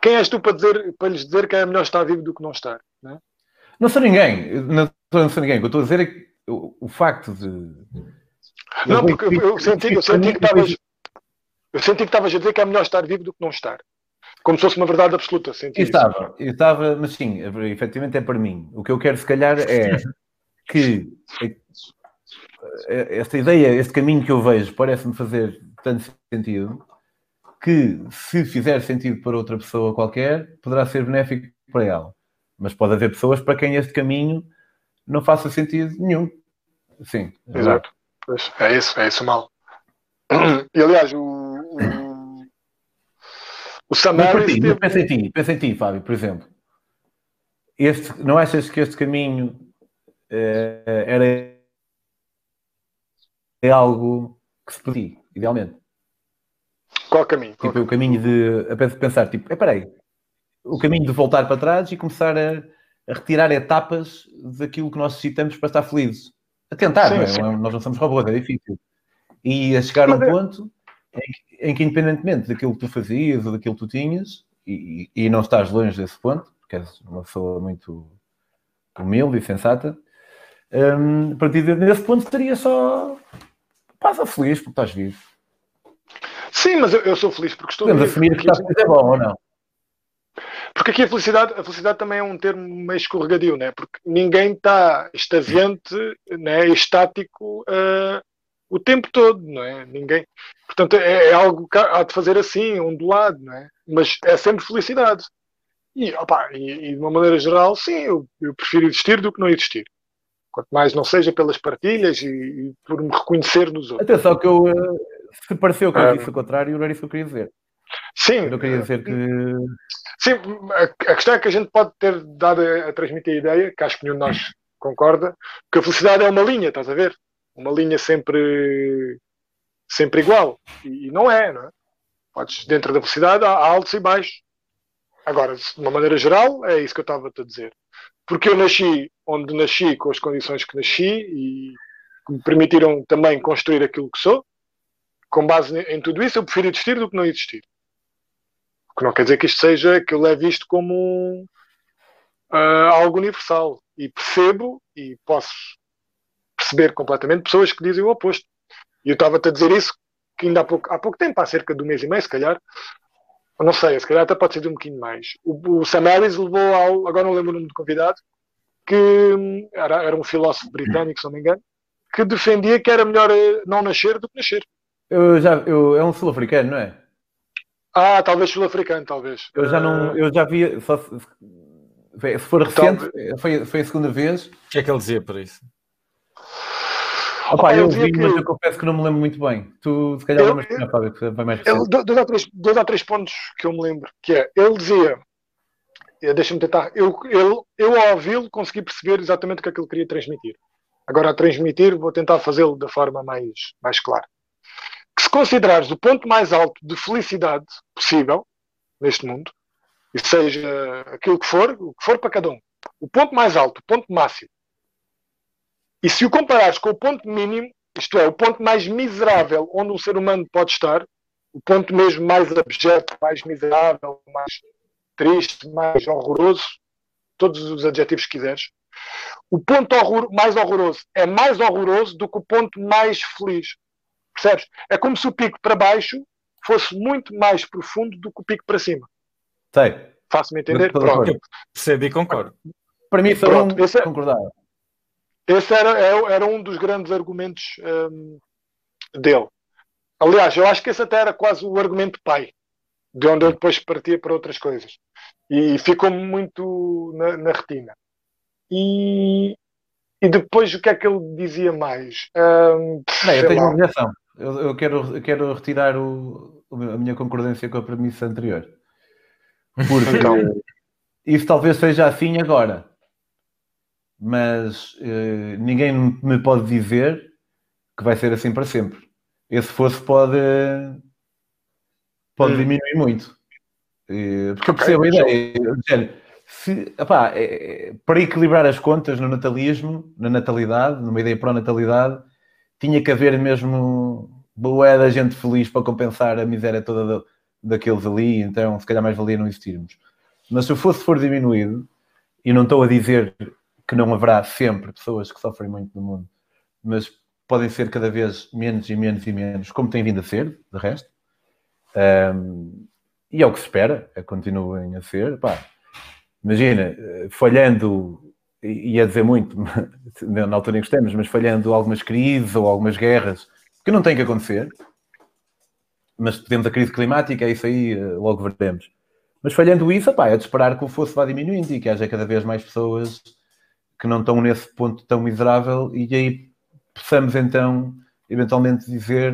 Quem és tu para, dizer, para lhes dizer que é melhor estar vivo do que não estar? Não, é? não sou ninguém, não, não sou ninguém. O que eu estou a dizer é que o, o facto de. Não, porque eu, eu senti, eu senti que estavas. Eu senti que estavas a dizer que é melhor estar vivo do que não estar. Como se fosse uma verdade absoluta. Senti eu estava, eu estava, mas sim, efetivamente é para mim. O que eu quero, se calhar, é [LAUGHS] que esta ideia, este caminho que eu vejo, parece-me fazer tanto sentido que, se fizer sentido para outra pessoa qualquer, poderá ser benéfico para ela. Mas pode haver pessoas para quem este caminho não faça sentido nenhum. Sim. Exato. É isso, é isso mal. E aliás, o, o Samaris. Teve... Pensa em ti, pensa em ti, Fábio, por exemplo. Este, não achas que este caminho era é algo que se pedir, idealmente. Qual caminho? Qual tipo, o caminho de a pensar, tipo, é peraí, o caminho de voltar para trás e começar a, a, retirar etapas daquilo que nós necessitamos para estar felizes. A tentar, sim, não é? Sim. Nós não somos robôs, é difícil. E a chegar a um é... ponto em que, em que, independentemente daquilo que tu fazias ou daquilo que tu tinhas, e, e não estás longe desse ponto, porque és uma pessoa muito humilde e sensata, um, a partir desse ponto estaria só passa feliz porque estás vivo. Sim, mas eu, eu sou feliz porque estou Podemos assumir que está a bom ou não? Porque aqui a felicidade, a felicidade também é um termo meio escorregadio, né? porque ninguém está extasiante, né? estático uh, o tempo todo, não é? Ninguém. Portanto, é, é, algo que há de fazer assim, ondulado, não é? Mas é sempre felicidade. E, opa, e, e de uma maneira geral, sim, eu, eu, prefiro existir do que não existir. Quanto mais não seja pelas partilhas e, e por me reconhecer nos outros. Atenção, que eu, uh, se pareceu que eu disse o contrário, não era isso que eu queria dizer. Sim. Eu não queria dizer que. Sim, a, questão é que a gente pode ter dado a, a transmitir a ideia, que acho que nenhum de nós concorda, que a felicidade é uma linha, estás a ver? uma linha sempre, sempre igual. E, e não é, não é? Podes, dentro da velocidade, há, há altos e baixos. Agora, de uma maneira geral, é isso que eu estava a dizer. Porque eu nasci onde nasci, com as condições que nasci e que me permitiram também construir aquilo que sou. Com base em tudo isso, eu prefiro existir do que não existir. O que não quer dizer que isto seja, que eu leve isto como uh, algo universal. E percebo e posso perceber completamente pessoas que dizem o oposto. E eu estava-te a dizer isso que ainda há pouco, há pouco tempo, há cerca de um mês e meio, se calhar, não sei, se calhar até pode ser de um bocadinho mais. O, o Sam Harris levou ao, agora não lembro o nome do convidado, que hum, era, era um filósofo britânico, se não me engano, que defendia que era melhor eh, não nascer do que nascer. Eu já, eu, é um sul-africano, não é? Ah, talvez sul-africano, talvez. Eu já não, eu já vi, só se, se for recente, foi, foi a segunda vez. O que é que ele dizia para isso? Opa, eu, vi, que... mas eu confesso que não me lembro muito bem. Tu, se calhar, lembras melhor, Fábio, que vai mais ele, dois, ou três, dois ou três pontos que eu me lembro, que é, ele dizia, deixa-me tentar, eu, eu, eu ao ouvi-lo consegui perceber exatamente o que é que ele queria transmitir. Agora, a transmitir, vou tentar fazê-lo da forma mais, mais clara. Que se considerares o ponto mais alto de felicidade possível neste mundo, e seja aquilo que for, o que for para cada um, o ponto mais alto, o ponto máximo, e se o comparares com o ponto mínimo, isto é, o ponto mais miserável onde um ser humano pode estar, o ponto mesmo mais abjeto, mais miserável, mais triste, mais horroroso, todos os adjetivos que quiseres, o ponto horror, mais horroroso é mais horroroso do que o ponto mais feliz. Percebes? É como se o pico para baixo fosse muito mais profundo do que o pico para cima. Sei. Faço-me entender? Pronto. Percebo e concordo. Para mim, foi um... é... concordar. Esse era, é, era um dos grandes argumentos um, dele. Aliás, eu acho que esse até era quase o argumento pai, de onde eu depois partia para outras coisas. E ficou muito na, na retina. E, e depois o que é que ele dizia mais? Um, Bem, eu tenho lá. uma objeção. Eu, eu, quero, eu quero retirar o, a minha concordância com a premissa anterior. Porque então. isso talvez seja assim agora mas uh, ninguém me pode dizer que vai ser assim para sempre. Esse fosse pode, pode hum. diminuir muito. Uh, porque eu percebo okay, a ideia. Se, opá, é, para equilibrar as contas no natalismo, na natalidade, numa ideia pró-natalidade, tinha que haver mesmo boé da gente feliz para compensar a miséria toda da, daqueles ali, então se calhar mais valia não existirmos. Mas se o fosse for diminuído, e não estou a dizer que não haverá sempre pessoas que sofrem muito no mundo, mas podem ser cada vez menos e menos e menos, como tem vindo a ser, de resto. Um, e é o que se espera, é que continuem a ser. Pá, imagina, falhando, e ia dizer muito [LAUGHS] na altura em que estamos, mas falhando algumas crises ou algumas guerras, que não tem que acontecer, mas temos a crise climática, é isso aí, eh, logo veremos. Mas falhando isso, pá, é de esperar que o fosso vá diminuindo e que haja cada vez mais pessoas que não estão nesse ponto tão miserável e aí possamos então eventualmente dizer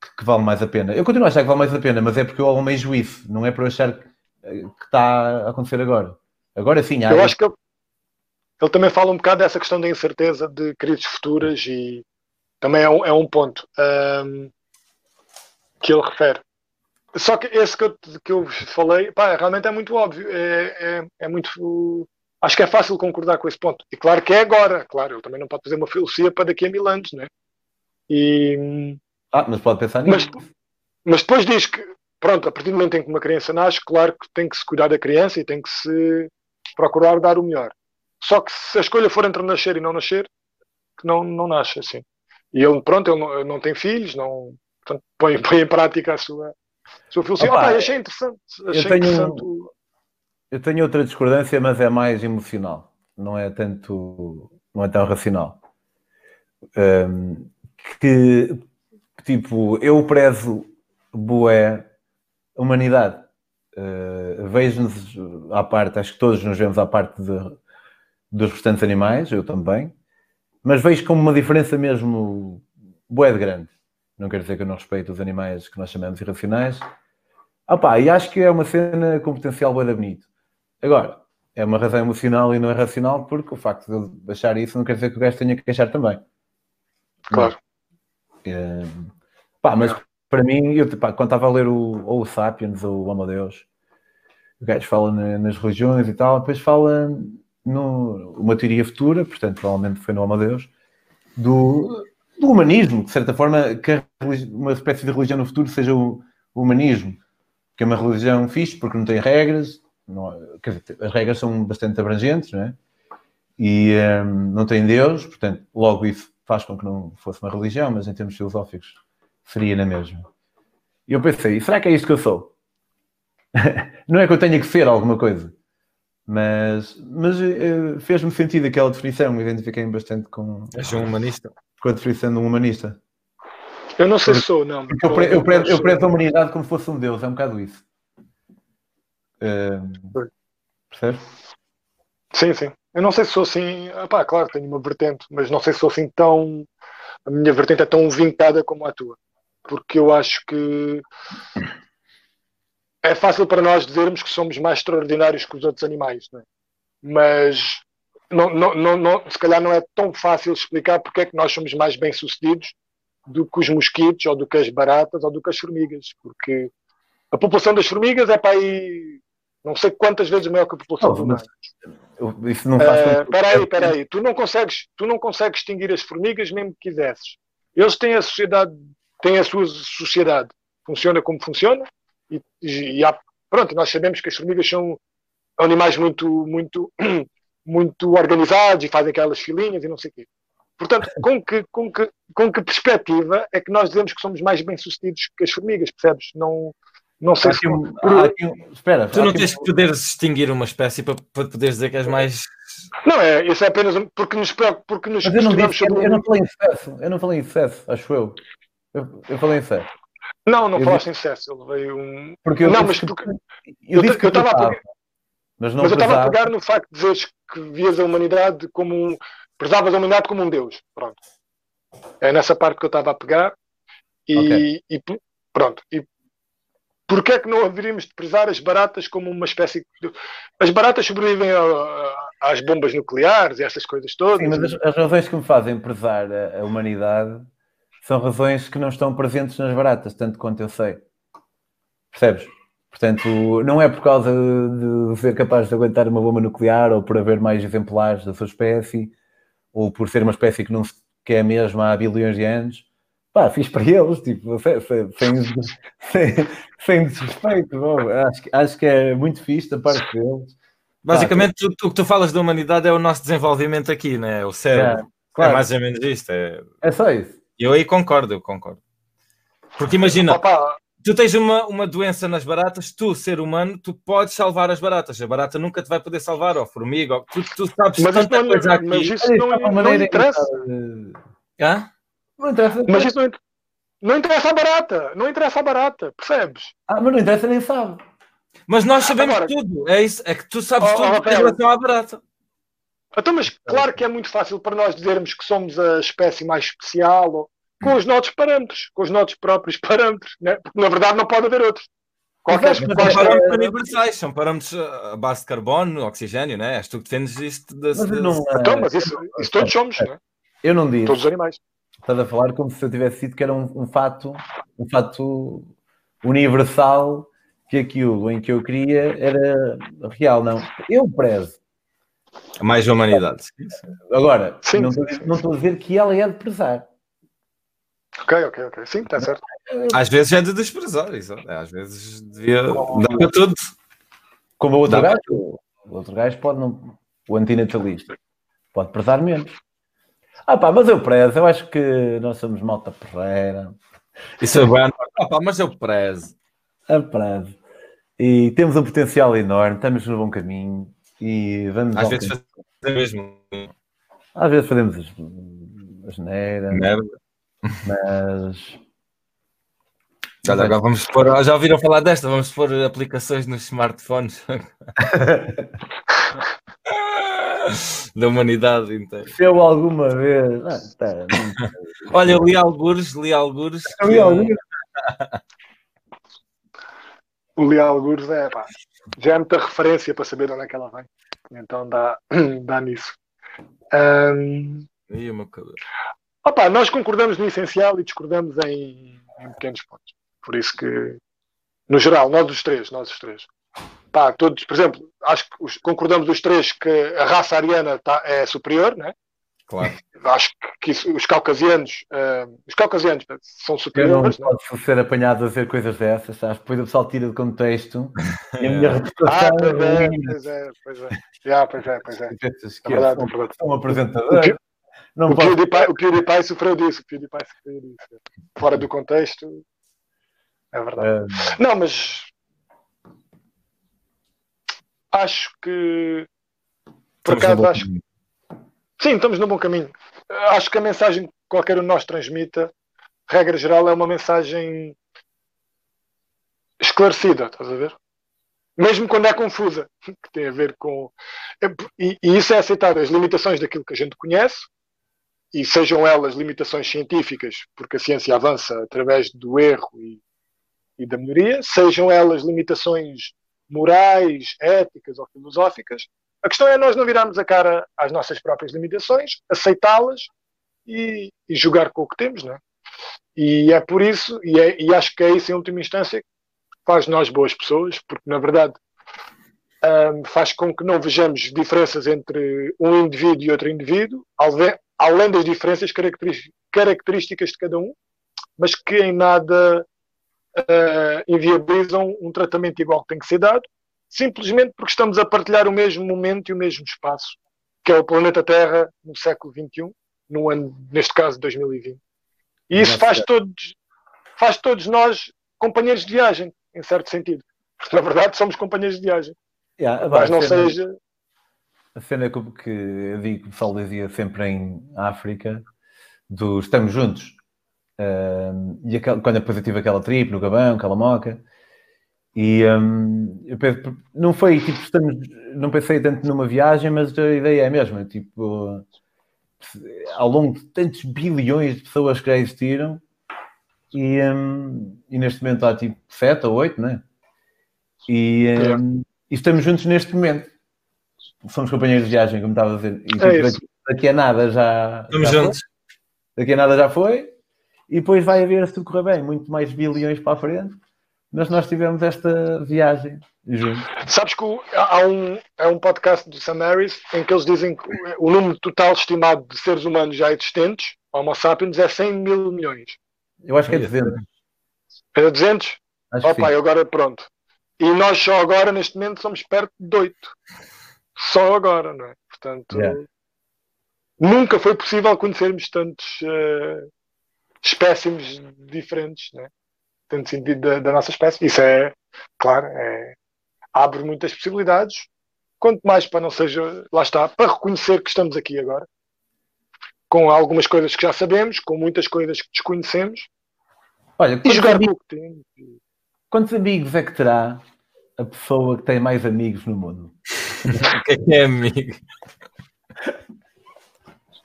que, que, vale mais a pena. Eu continuo a achar que vale mais a pena, mas é porque eu almejo isso, não é para eu achar que, que está a acontecer agora. Agora sim, há. Eu acho que ele, ele, também fala um bocado dessa questão da incerteza de crises futuras e, Também é um, é um ponto um, que ele refere. Só que esse que eu, que eu falei, pá, realmente é muito óbvio. É, é, é, muito. Acho que é fácil concordar com esse ponto. E claro que é agora. Claro, ele também não pode fazer uma filosofia para daqui a mil anos, né? E, ah, mas pode pensar nisso. Mas, mas depois diz que, pronto, a partir do momento em que uma criança nasce, claro que tem que se cuidar da criança e tem que se procurar dar o melhor. Só que se a escolha for entre nascer e não nascer, que não, não nasce assim. E ele, pronto, ele não, ele não tem filhos, não, portanto, põe, [LAUGHS] põe em prática a sua, sua filosofia. Opa, achei interessante. Achei eu, tenho, interessante. Eu tenho outra discordância, mas é mais emocional, não é tanto, não é tão racional. Um, que, tipo, eu prezo boé humanidade. Uh, Vejo-nos à parte, acho que todos nos vemos à parte de, dos restantes animais, eu também, mas vejo como uma diferença mesmo boé de grande. Não quer dizer que eu não respeito os animais que nós chamamos irracionais. Opa, e acho que é uma cena com potencial de bonito. Agora, é uma razão emocional e não é racional, porque o facto de eu achar isso não quer dizer que o gajo tenha que queixar também. Claro. É, pá, mas para mim, eu, pá, quando estava a ler o, ou o Sapiens ou o Amadeus, o gajo fala nas religiões e tal, depois fala no, uma teoria futura, portanto, provavelmente foi no Amadeus, do, do humanismo, de certa forma, que uma espécie de religião no futuro seja o, o humanismo, que é uma religião fixe porque não tem regras, não, dizer, as regras são bastante abrangentes, não é? E um, não tem Deus, portanto, logo isso faz com que não fosse uma religião, mas em termos filosóficos seria na mesma. E eu pensei, será que é isto que eu sou? [LAUGHS] não é que eu tenha que ser alguma coisa, mas, mas uh, fez-me sentido aquela definição, me identifiquei bastante com. És um humanista? Com a definição de um humanista. Eu não sei se sou, não. Eu, pre, eu, prezo, eu prezo a humanidade como se fosse um Deus, é um bocado isso. Uh, percebes? Sim, sim. Eu não sei se sou assim. Pá, claro, tenho uma vertente, mas não sei se sou assim tão. A minha vertente é tão vincada como a tua. Porque eu acho que é fácil para nós dizermos que somos mais extraordinários que os outros animais, não é? mas não, não, não, não, se calhar não é tão fácil explicar porque é que nós somos mais bem-sucedidos do que os mosquitos, ou do que as baratas, ou do que as formigas. Porque a população das formigas é para aí não sei quantas vezes maior que a população oh, humanos. Isso não faz uh, Espera aí, espera aí. Tu não consegues, tu não consegues extinguir as formigas mesmo que quisesses. Eles têm a sociedade, têm a sua sociedade. Funciona como funciona. E, e há, pronto, nós sabemos que as formigas são animais muito, muito, [CLEARS THROAT] muito organizados e fazem aquelas filinhas e não sei o quê. Portanto, com que, com, que, com que perspectiva é que nós dizemos que somos mais bem-sucedidos que as formigas, percebes? Não, não sei se. Um, um, espera, tu não tens que poder distinguir uma espécie para, para poderes dizer que és mais. Não, é, isso é apenas porque nos porque nos Mas eu não, disse, eu, eu não falei em sucesso, eu não falei em sucesso, acho eu. Eu, eu falei em sucesso. Não, não eu falaste disse... em sucesso, ele veio um. Porque eu não, mas porque. Eu, disse que eu estava a pegar. Mas, mas eu estava a pegar no facto de dizeres que vias a humanidade como um. Prezavas a humanidade como um Deus. Pronto. É nessa parte que eu estava a pegar. E, okay. e pronto. E Porquê é que não haveríamos de prezar as baratas como uma espécie de... As baratas sobrevivem às bombas nucleares e essas coisas todas. Sim, mas as, as, razões que me fazem prezar a, a, humanidade são razões que não estão presentes nas baratas, tanto quanto eu sei. Percebes? Portanto, não é por causa de ser capaz de aguentar uma bomba nuclear ou por haver mais exemplares da sua espécie ou por ser uma espécie que não se quer mesmo há bilhões de anos pá, fiz para eles, tipo, sem, sem, sem, desrespeito. Bom, acho, acho que é muito fixe da parte deles. Basicamente, pá, tu, o que tu falas da humanidade é o nosso desenvolvimento aqui, né? O cérebro. É, claro. é mais ou menos isto. É... é só isso. Eu aí concordo, eu concordo. Porque imagina, Opa. tu tens uma, uma doença nas baratas, tu, ser humano, tu podes salvar as baratas. A barata nunca te vai poder salvar, ou formiga, ou... Tu, tu sabes mas tanta não, coisa aqui. Mas isso não, não, não interessa. Hã? Não interessa. Mas isso não, não interessa a barata. Não interessa a barata, percebes? Ah, mas não interessa nem sabe. Mas nós sabemos Agora, tudo. É isso. É que tu sabes oh, tudo oh, em relação à barata. Então, mas claro que é muito fácil para nós dizermos que somos a espécie mais especial com os nossos parâmetros, com os nossos próprios [LAUGHS] parâmetros, né? porque na verdade não pode haver outros. Qualquer, são parâmetros universais, são parâmetros a base de carbono, oxigênio, né? És tu que defendes isto. De, mas, não, então, mas isso, isso todos somos, né? Eu não disse. Todos os animais. Estás a falar como se eu tivesse dito que era um, um fato, um fato universal que aquilo em que eu queria era real, não. Eu prezo. Mais humanidade. Agora, Sim, não, sim, estou, sim, não estou a dizer que ela é de prezar. Ok, ok, ok. Sim, está certo. Às vezes é de desprezar, isso. Às vezes devia dar para tudo. Como o outro Dá gajo, o outro gajo pode não. O antinatalista pode prezar menos. Ah pá, mas eu prezo, eu acho que nós somos malta perreira. Isso é bem. Ah, pá, mas eu prezo. A prazo. E temos um potencial enorme, estamos no bom caminho e vamos. Às vezes fim. fazer mesmo Às vezes fazemos as, as neiras, merda. mas. Olha, agora vamos pôr. Já ouviram falar desta? Vamos pôr aplicações nos smartphones [LAUGHS] [LAUGHS] da humanidade inteira. Se eu alguma vez. Ah, tá, não- Olha, li algures, li algures. Eu li alguns. O Leal Gures é, pá, já é muita referência para saber onde é que ela vem. Então dá, [CLEARS THROAT] dá nisso. Ih, o meu cabelo. opa, nós concordamos no essencial e discordamos em, em pequenos pontos. Por isso que, no geral, nós os três, nós os três. Pá, todos, por exemplo, acho que os- concordamos os três que a raça ariana tá- é superior, né? Claro. Acho que isso- os caucasianos, ahm, os caucasianos são Eu não superiores, né? posso ser apanhado a dizer coisas dessas, sabes? Depois o pessoal tira de contexto e a minha Ah, reputação pois é, pois é, pois é. Já, pois é, pois é. [LAUGHS] É verdade, é um- O apresentador. que- Não O posso. PewDiePie, o PewDiePie sofreu disso, o PewDiePie sofreu disso. Fora do contexto, é verdade. ah, Não, mas acho que por Estamos acaso acho caminho. sim, estamos no bom caminho. Acho que a mensagem que qualquer um de nós transmita, regra geral, é uma mensagem esclarecida, estás a ver? Mesmo quando é confusa, [LAUGHS] que tem a ver com. é- E, e isso é aceitar as limitações daquilo que a gente conhece, e sejam elas limitações científicas, porque a ciência avança através do erro e, e da melhoria, sejam elas limitações morais, éticas ou filosóficas. A questão é nós não virarmos a cara às nossas próprias limitações, aceitá-las e, e jogar com o que temos, não é? E é por isso, e, é- e acho que é isso em última instância que faz nós boas pessoas, porque na verdade hum, faz com que não vejamos diferenças entre um indivíduo e outro indivíduo, alve- além das diferenças características de cada um, mas que em nada eh, inviabilizam um tratamento igual que tem que ser dado, simplesmente porque estamos a partilhar o mesmo momento e o mesmo espaço, que é o planeta Terra no século XXI, no ano, neste caso, 2020. E isso faz todos, faz todos nós companheiros de viagem, em certo sentido. Porque, na verdade, somos companheiros de viagem. yeah, Mas não cena- seja. A cena que, que eu digo, o pessoal dizia sempre em África, do estamos juntos. Um, e aquela- quando depois eu tive aquela trip no Gabão, aquela moca, e um, eu penso, não foi tipo, estamos, não pensei tanto numa viagem, mas a ideia é a mesma, tipo, ao longo de tantos bilhões de pessoas que já existiram, e, um, e neste momento há tipo 7 ou 8, né? E, um, e estamos juntos neste momento. Somos companheiros de viagem, como estava a dizer. E, tipo, É daqui, daqui a nada já. Estamos já foi. juntos. Daqui a nada já foi. E depois vai haver, se tudo correr bem, muito mais bilhões para a frente. Mas nós tivemos esta viagem juntos. Sabes que o- há um, é um podcast do Sam Harris em que eles dizem que o- número total estimado de seres humanos já existentes, Homo sapiens, é 100 mil milhões. Eu acho que é 200. É 200? Acho que Opa, e agora pronto. E nós só agora, neste momento, somos perto de 8. Só agora, não é? Portanto, Yeah. nunca foi possível conhecermos tantos eh, espécimes diferentes, né? Tanto sentido da, da nossa espécie. Isso é, claro, é, abre muitas possibilidades. Quanto mais para não seja, lá está, para reconhecer que estamos aqui agora, com algumas coisas que já sabemos, com muitas coisas que desconhecemos, Olha, e quantos jogar amigos, com o que temos. quantos amigos é que terá a pessoa que tem mais amigos no mundo? O que é que é, amigo?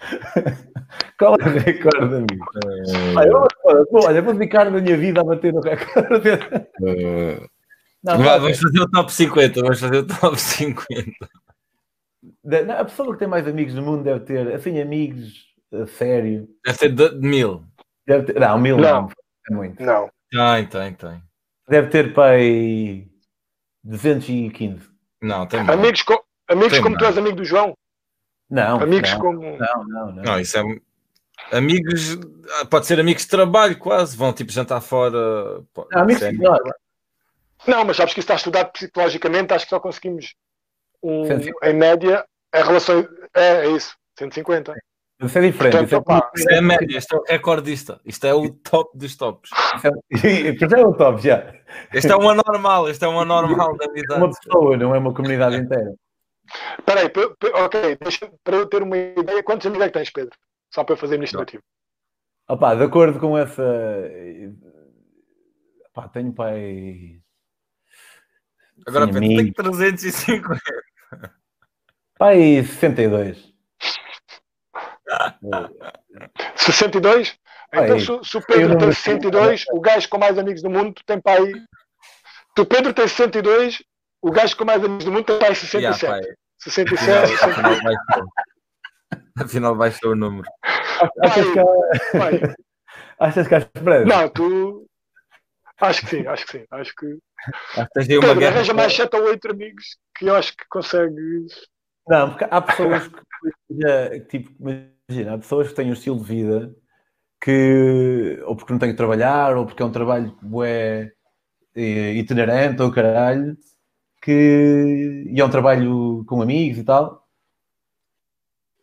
[LAUGHS] Qual é o recorde de amigos? Olha, eu vou, olha, vou dedicar a minha vida a bater no recorde. Não, Vá, não, vamos fazer o top 50. Vamos fazer o top 50. Da- não, a pessoa que tem mais amigos no mundo deve ter, assim, amigos a sério. Deve ser de, de mil. Deve ter, não, mil Não. não. É muito. Não. Tem, tem, tem. Deve ter aí 215. Não, tem mais. Amigos, co- amigos Tem como tu mais. és amigo do João. Não, Amigos não, como. não, não, não. Não, isso é. Amigos, ah, pode ser amigos de trabalho, quase. Vão tipo jantar fora. pode Não, amigos, ser- não, Não, mas sabes que isso está estudado psicologicamente. Acho que só conseguimos, um, 150. em média, a relação. É, é isso, 150. isso é diferente. Portanto, Isso é, Isto é a média, isto é o recordista. Isto é o top dos tops. é, [LAUGHS] isso é o top já. Este é um anormal, este é um anormal da É uma pessoa, não é uma comunidade inteira. Espera aí, ok, deixa, para eu ter uma ideia, quantos amigos é que tens, Pedro? Só para eu fazer administrativo. Opá, de acordo com essa. Opá, tenho pai. Agora Pedro, amigos. 350. Pai 62. 62? Ah, Então, se, se o Pedro tem de 62, o gajo com mais amigos do mundo tem pai. Se o Pedro tem 62, o gajo com mais amigos do mundo tem pai 67. Yeah, pai. 67, Afinal, afinal baixou. [LAUGHS] Afinal baixou o número. Achas que, há- Vai. achas que há esperança? Não, tu. Acho que sim, acho que sim. Acho que. Acho que tens aí uma Pedro, guerra. arranja mais 7 ou 8 amigos que eu acho que consegues. Não, porque há pessoas que, [LAUGHS] já, tipo, imagina, há pessoas que têm um estilo de vida que, ou porque não têm que trabalhar, ou porque é um trabalho bué, eh, itinerante, ou caralho, que, e é um trabalho com amigos e tal.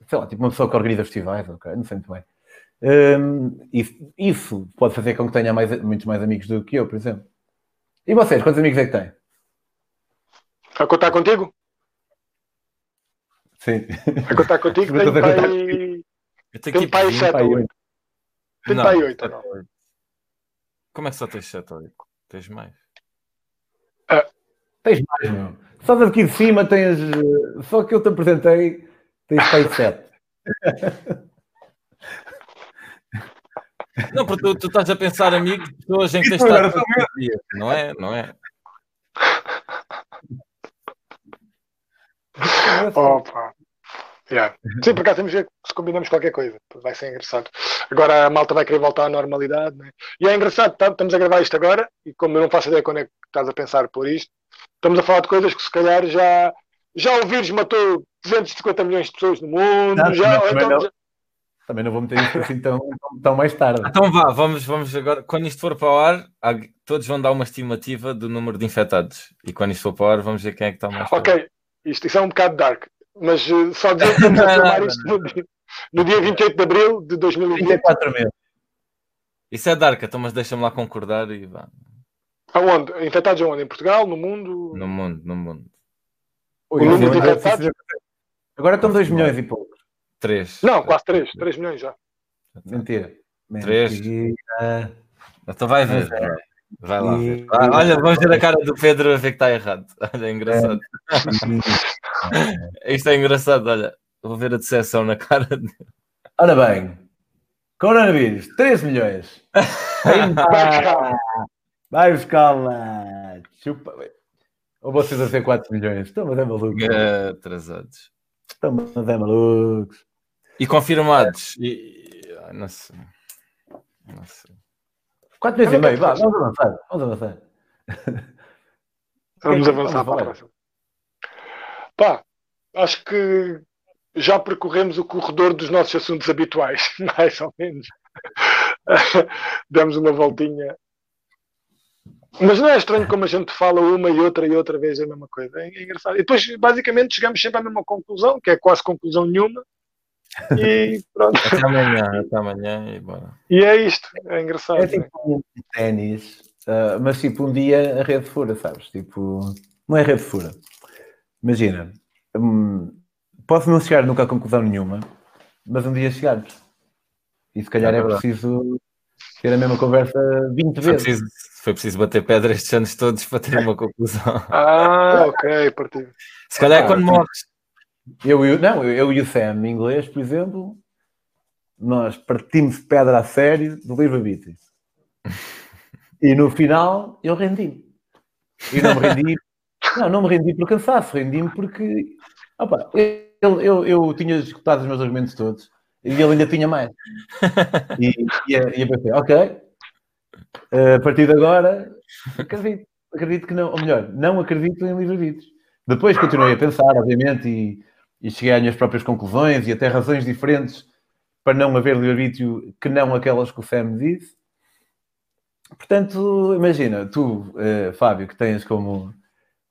Sei lá, tipo uma pessoa que organiza festivais, ok, não sei muito bem. Hum, isso, isso pode fazer com que tenha mais, muitos mais amigos do que eu, por exemplo. E vocês, quantos amigos é que têm? A contar contigo? Sim. A contar contigo [LAUGHS] contar pai. Eu tenho Tem pai 20. 7 pai ou oito. 8. Tem Não, pai 8 sete ou. Como é que só tens 7 ou 8? Tens mais? Tens mais, meu. Só daqui de cima tens. eh, Só que eu te apresentei, tens pai 7. Não, porque tu, tu estás a pensar, amigo, de pessoas em que tens estado todos os dias. Não é? Não é? Opa. Yeah. Sim, por acaso temos ver se combinamos qualquer coisa. Vai ser engraçado. Agora a malta vai querer voltar à normalidade. Né? E é engraçado, tá- estamos a gravar isto agora, e como eu não faço ideia quando é que estás a pensar por isto, estamos a falar de coisas que se calhar já, já o vírus matou 250 milhões de pessoas no mundo. Não, já, também- então também já- Também não vou meter isto assim tão, tão, mais tarde. Então vá, vamos, vamos agora. Quando isto for para o ar, todos vão dar uma estimativa do número de infectados. E quando isto for para o ar, vamos ver quem é que está mais. Ok, isto, isto é um bocado dark, mas eh, só dizer que [LAUGHS] estamos a Não, filmar não, isto no dia, no dia 28 de abril de 2020. 34 meses. Isso é Dark, então, mas deixa-me lá concordar e vá. Aonde? Infectados aonde? Em Portugal? No mundo? No mundo, no mundo. Ui, O número agora- de infectados? Agora estão 2 milhões e poucos. Três. Não, quase 3. 3 milhões já. Mentira. Três. Mentira. Então vai ver. É. vai. Lá E- ver. Vai, olha, vamos ver a cara do Pedro a ver que está errado. [LAUGHS] Olha, é engraçado. [LAUGHS] Isto é engraçado, olha. Vou ver a decepção na cara dele. Ora bem, coronavírus, 3 milhões. [LAUGHS] Vai buscar. Lá. Chupa. Ou vocês a ser 4 milhões. Estão mas é malucos. Eh, Atrasados. Estão mas é malucos. E confirmados. E... ai, Não sei. Não sei. 4 milhões e meio. Vá, vamos avançar. Vamos avançar. Vamos Vamos avançar para a próxima. Pá, acho que já percorremos o corredor dos nossos assuntos habituais, [LAUGHS] mais ou menos. [LAUGHS] Demos uma voltinha. Mas não é estranho como a gente fala uma e outra e outra vez a mesma coisa. É engraçado. E depois, basicamente, chegamos sempre à mesma conclusão, que é quase conclusão nenhuma. E [LAUGHS] pronto. Até amanhã, até amanhã e bora. E é isto. É engraçado. É né? tipo um ténis, ah, mas tipo um dia a rede fura, sabes? Tipo, não é rede fura. Imagina, hum, posso não chegar nunca a conclusão nenhuma, mas um dia chegarmos. E se calhar É é, preciso ter a mesma conversa 20 Foi vezes. preciso, foi preciso bater pedra estes anos todos para ter uma conclusão. [LAUGHS] Ah, ok, partido. Se calhar é Ah, quando morres. Eu, e o- não, eu e o Sam, em inglês, por exemplo, nós partimos pedra a sério do livro Beatles. [LAUGHS] E no final eu rendi. E não me rendi. [LAUGHS] Não, não me rendi por cansaço, rendi-me porque opa, eu, eu, eu tinha escutado os meus argumentos todos E ele ainda tinha mais. E, e, e eu pensei, ok, a partir de agora, acredito, acredito que não, ou melhor, não acredito em livre-arbítrios. Depois continuei a pensar, obviamente, e, e cheguei às minhas próprias conclusões e até razões diferentes para não haver livre-arbítrio que não aquelas que o Sam disse. Portanto, imagina, tu, uh, Fábio, que tens como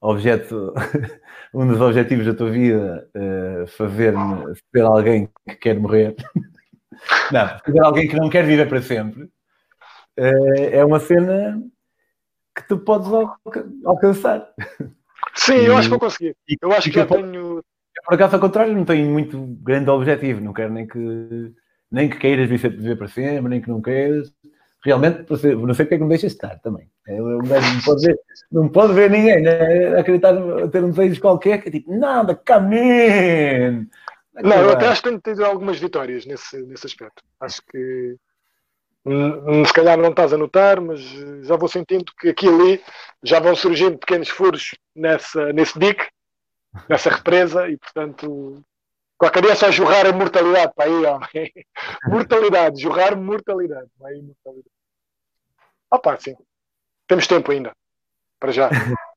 objeto, [LAUGHS] um dos objetivos da tua vida, uh, fazer-me ser alguém que quer morrer. [LAUGHS] não, ser alguém que não quer viver para sempre. Uh, é uma cena que tu podes al alcançar. Sim, eu acho que vou conseguir. Eu acho que já tenho. Por acaso, ao contrário, não tenho muito grande objetivo. Não quero nem que, nem que queiras viver para sempre, nem que não queiras realmente, não sei porque é que me deixa estar também. É, um gajo não pode ver, não pode ver ninguém né? acreditar ter um desejo qualquer que é tipo, nada, caminho. Não, eu até acho que tenho tido algumas vitórias nesse, nesse aspecto. Acho que hum, se calhar não estás a notar, mas já vou sentindo que aqui e ali já vão surgindo pequenos furos nessa, nesse dique, nessa represa, e portanto É só jorrar a mortalidade para aí, homem. [LAUGHS] mortalidade, jorrar mortalidade. Vai aí, mortalidade. Opa, sim. Temos tempo ainda. Para já. [LAUGHS]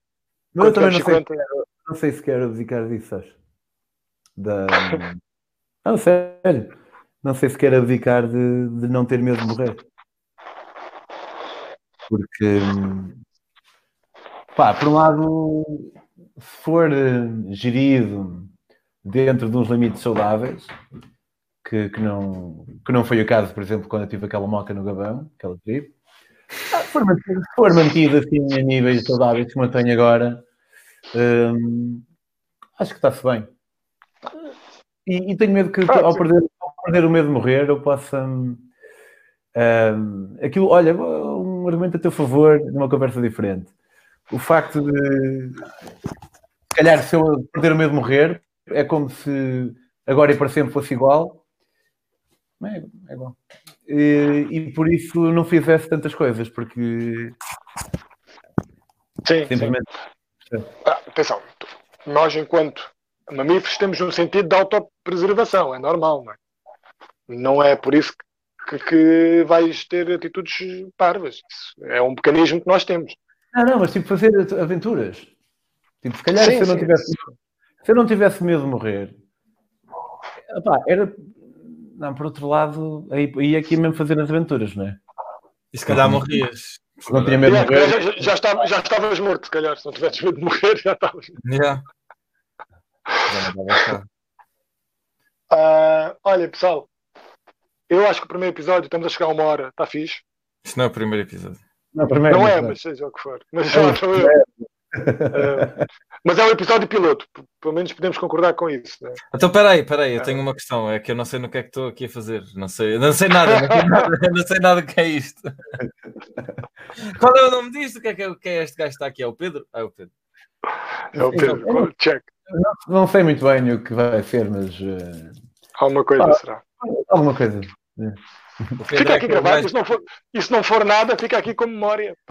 Mas eu também não sei, quero, não sei se quero abdicar disso, acho. Da... não, sério. Não sei se quero abdicar de, de não ter medo de morrer. Porque, pá, por um lado, se for eh, gerido dentro de uns limites saudáveis, que, que, não, que não foi o caso, por exemplo, quando eu tive aquela moca no Gabão, aquela trip. Ah, se for mantido, for mantido assim a níveis saudáveis como eu tenho agora, hum, acho que está-se bem. E, e, tenho medo que ao perder, ao perder o medo de morrer eu possa. Hum, hum, aquilo, olha, um argumento a teu favor numa conversa diferente. O facto de se calhar se eu perder o medo de morrer, é como se agora e para sempre fosse igual. É, é igual. E, e, por isso não fizesse tantas coisas, porque. Sim, simplesmente. Sim. Ah, atenção, nós, enquanto mamíferos, temos um sentido de autopreservação, é normal, não é? Não é por isso que, que vais ter atitudes parvas. Isso é um mecanismo que nós temos. Não, não, mas tipo fazer aventuras. Tipo, se calhar sim, se eu não tivesse se eu não tivesse medo de morrer, opá, era. Não, por outro lado, aí ia aqui mesmo fazer as aventuras, não é? E se calhar morrias. Não tinha medo de morrer. Já, já, já, estava, já estavas morto, se calhar. Se não tivesses medo de morrer, já estavas. Yeah. uh, olha, pessoal, eu acho que o primeiro episódio, estamos a chegar a uma hora, está fixe. Isto não é o primeiro episódio. Não, primeiro não é, mas seja o que for. Mas já estou eu. Uh, mas é um episódio piloto, pelo menos podemos concordar com isso. Né? Então, peraí, peraí, eu tenho uma questão, é que eu não sei no que é que estou aqui a fazer, não sei, não sei nada, não sei nada, [LAUGHS] não sei nada que é isto. [LAUGHS] Qual é o nome disto? O que é, que é, que é este gajo que está aqui? É o Pedro? Ah, é o Pedro. É o Pedro, não, check. Não, não, sei muito bem o que vai ser, mas. Uh... Alguma coisa ah, será. Alguma coisa. É. Fica aqui é gravado, se não, for, e se não for nada, fica aqui com memória.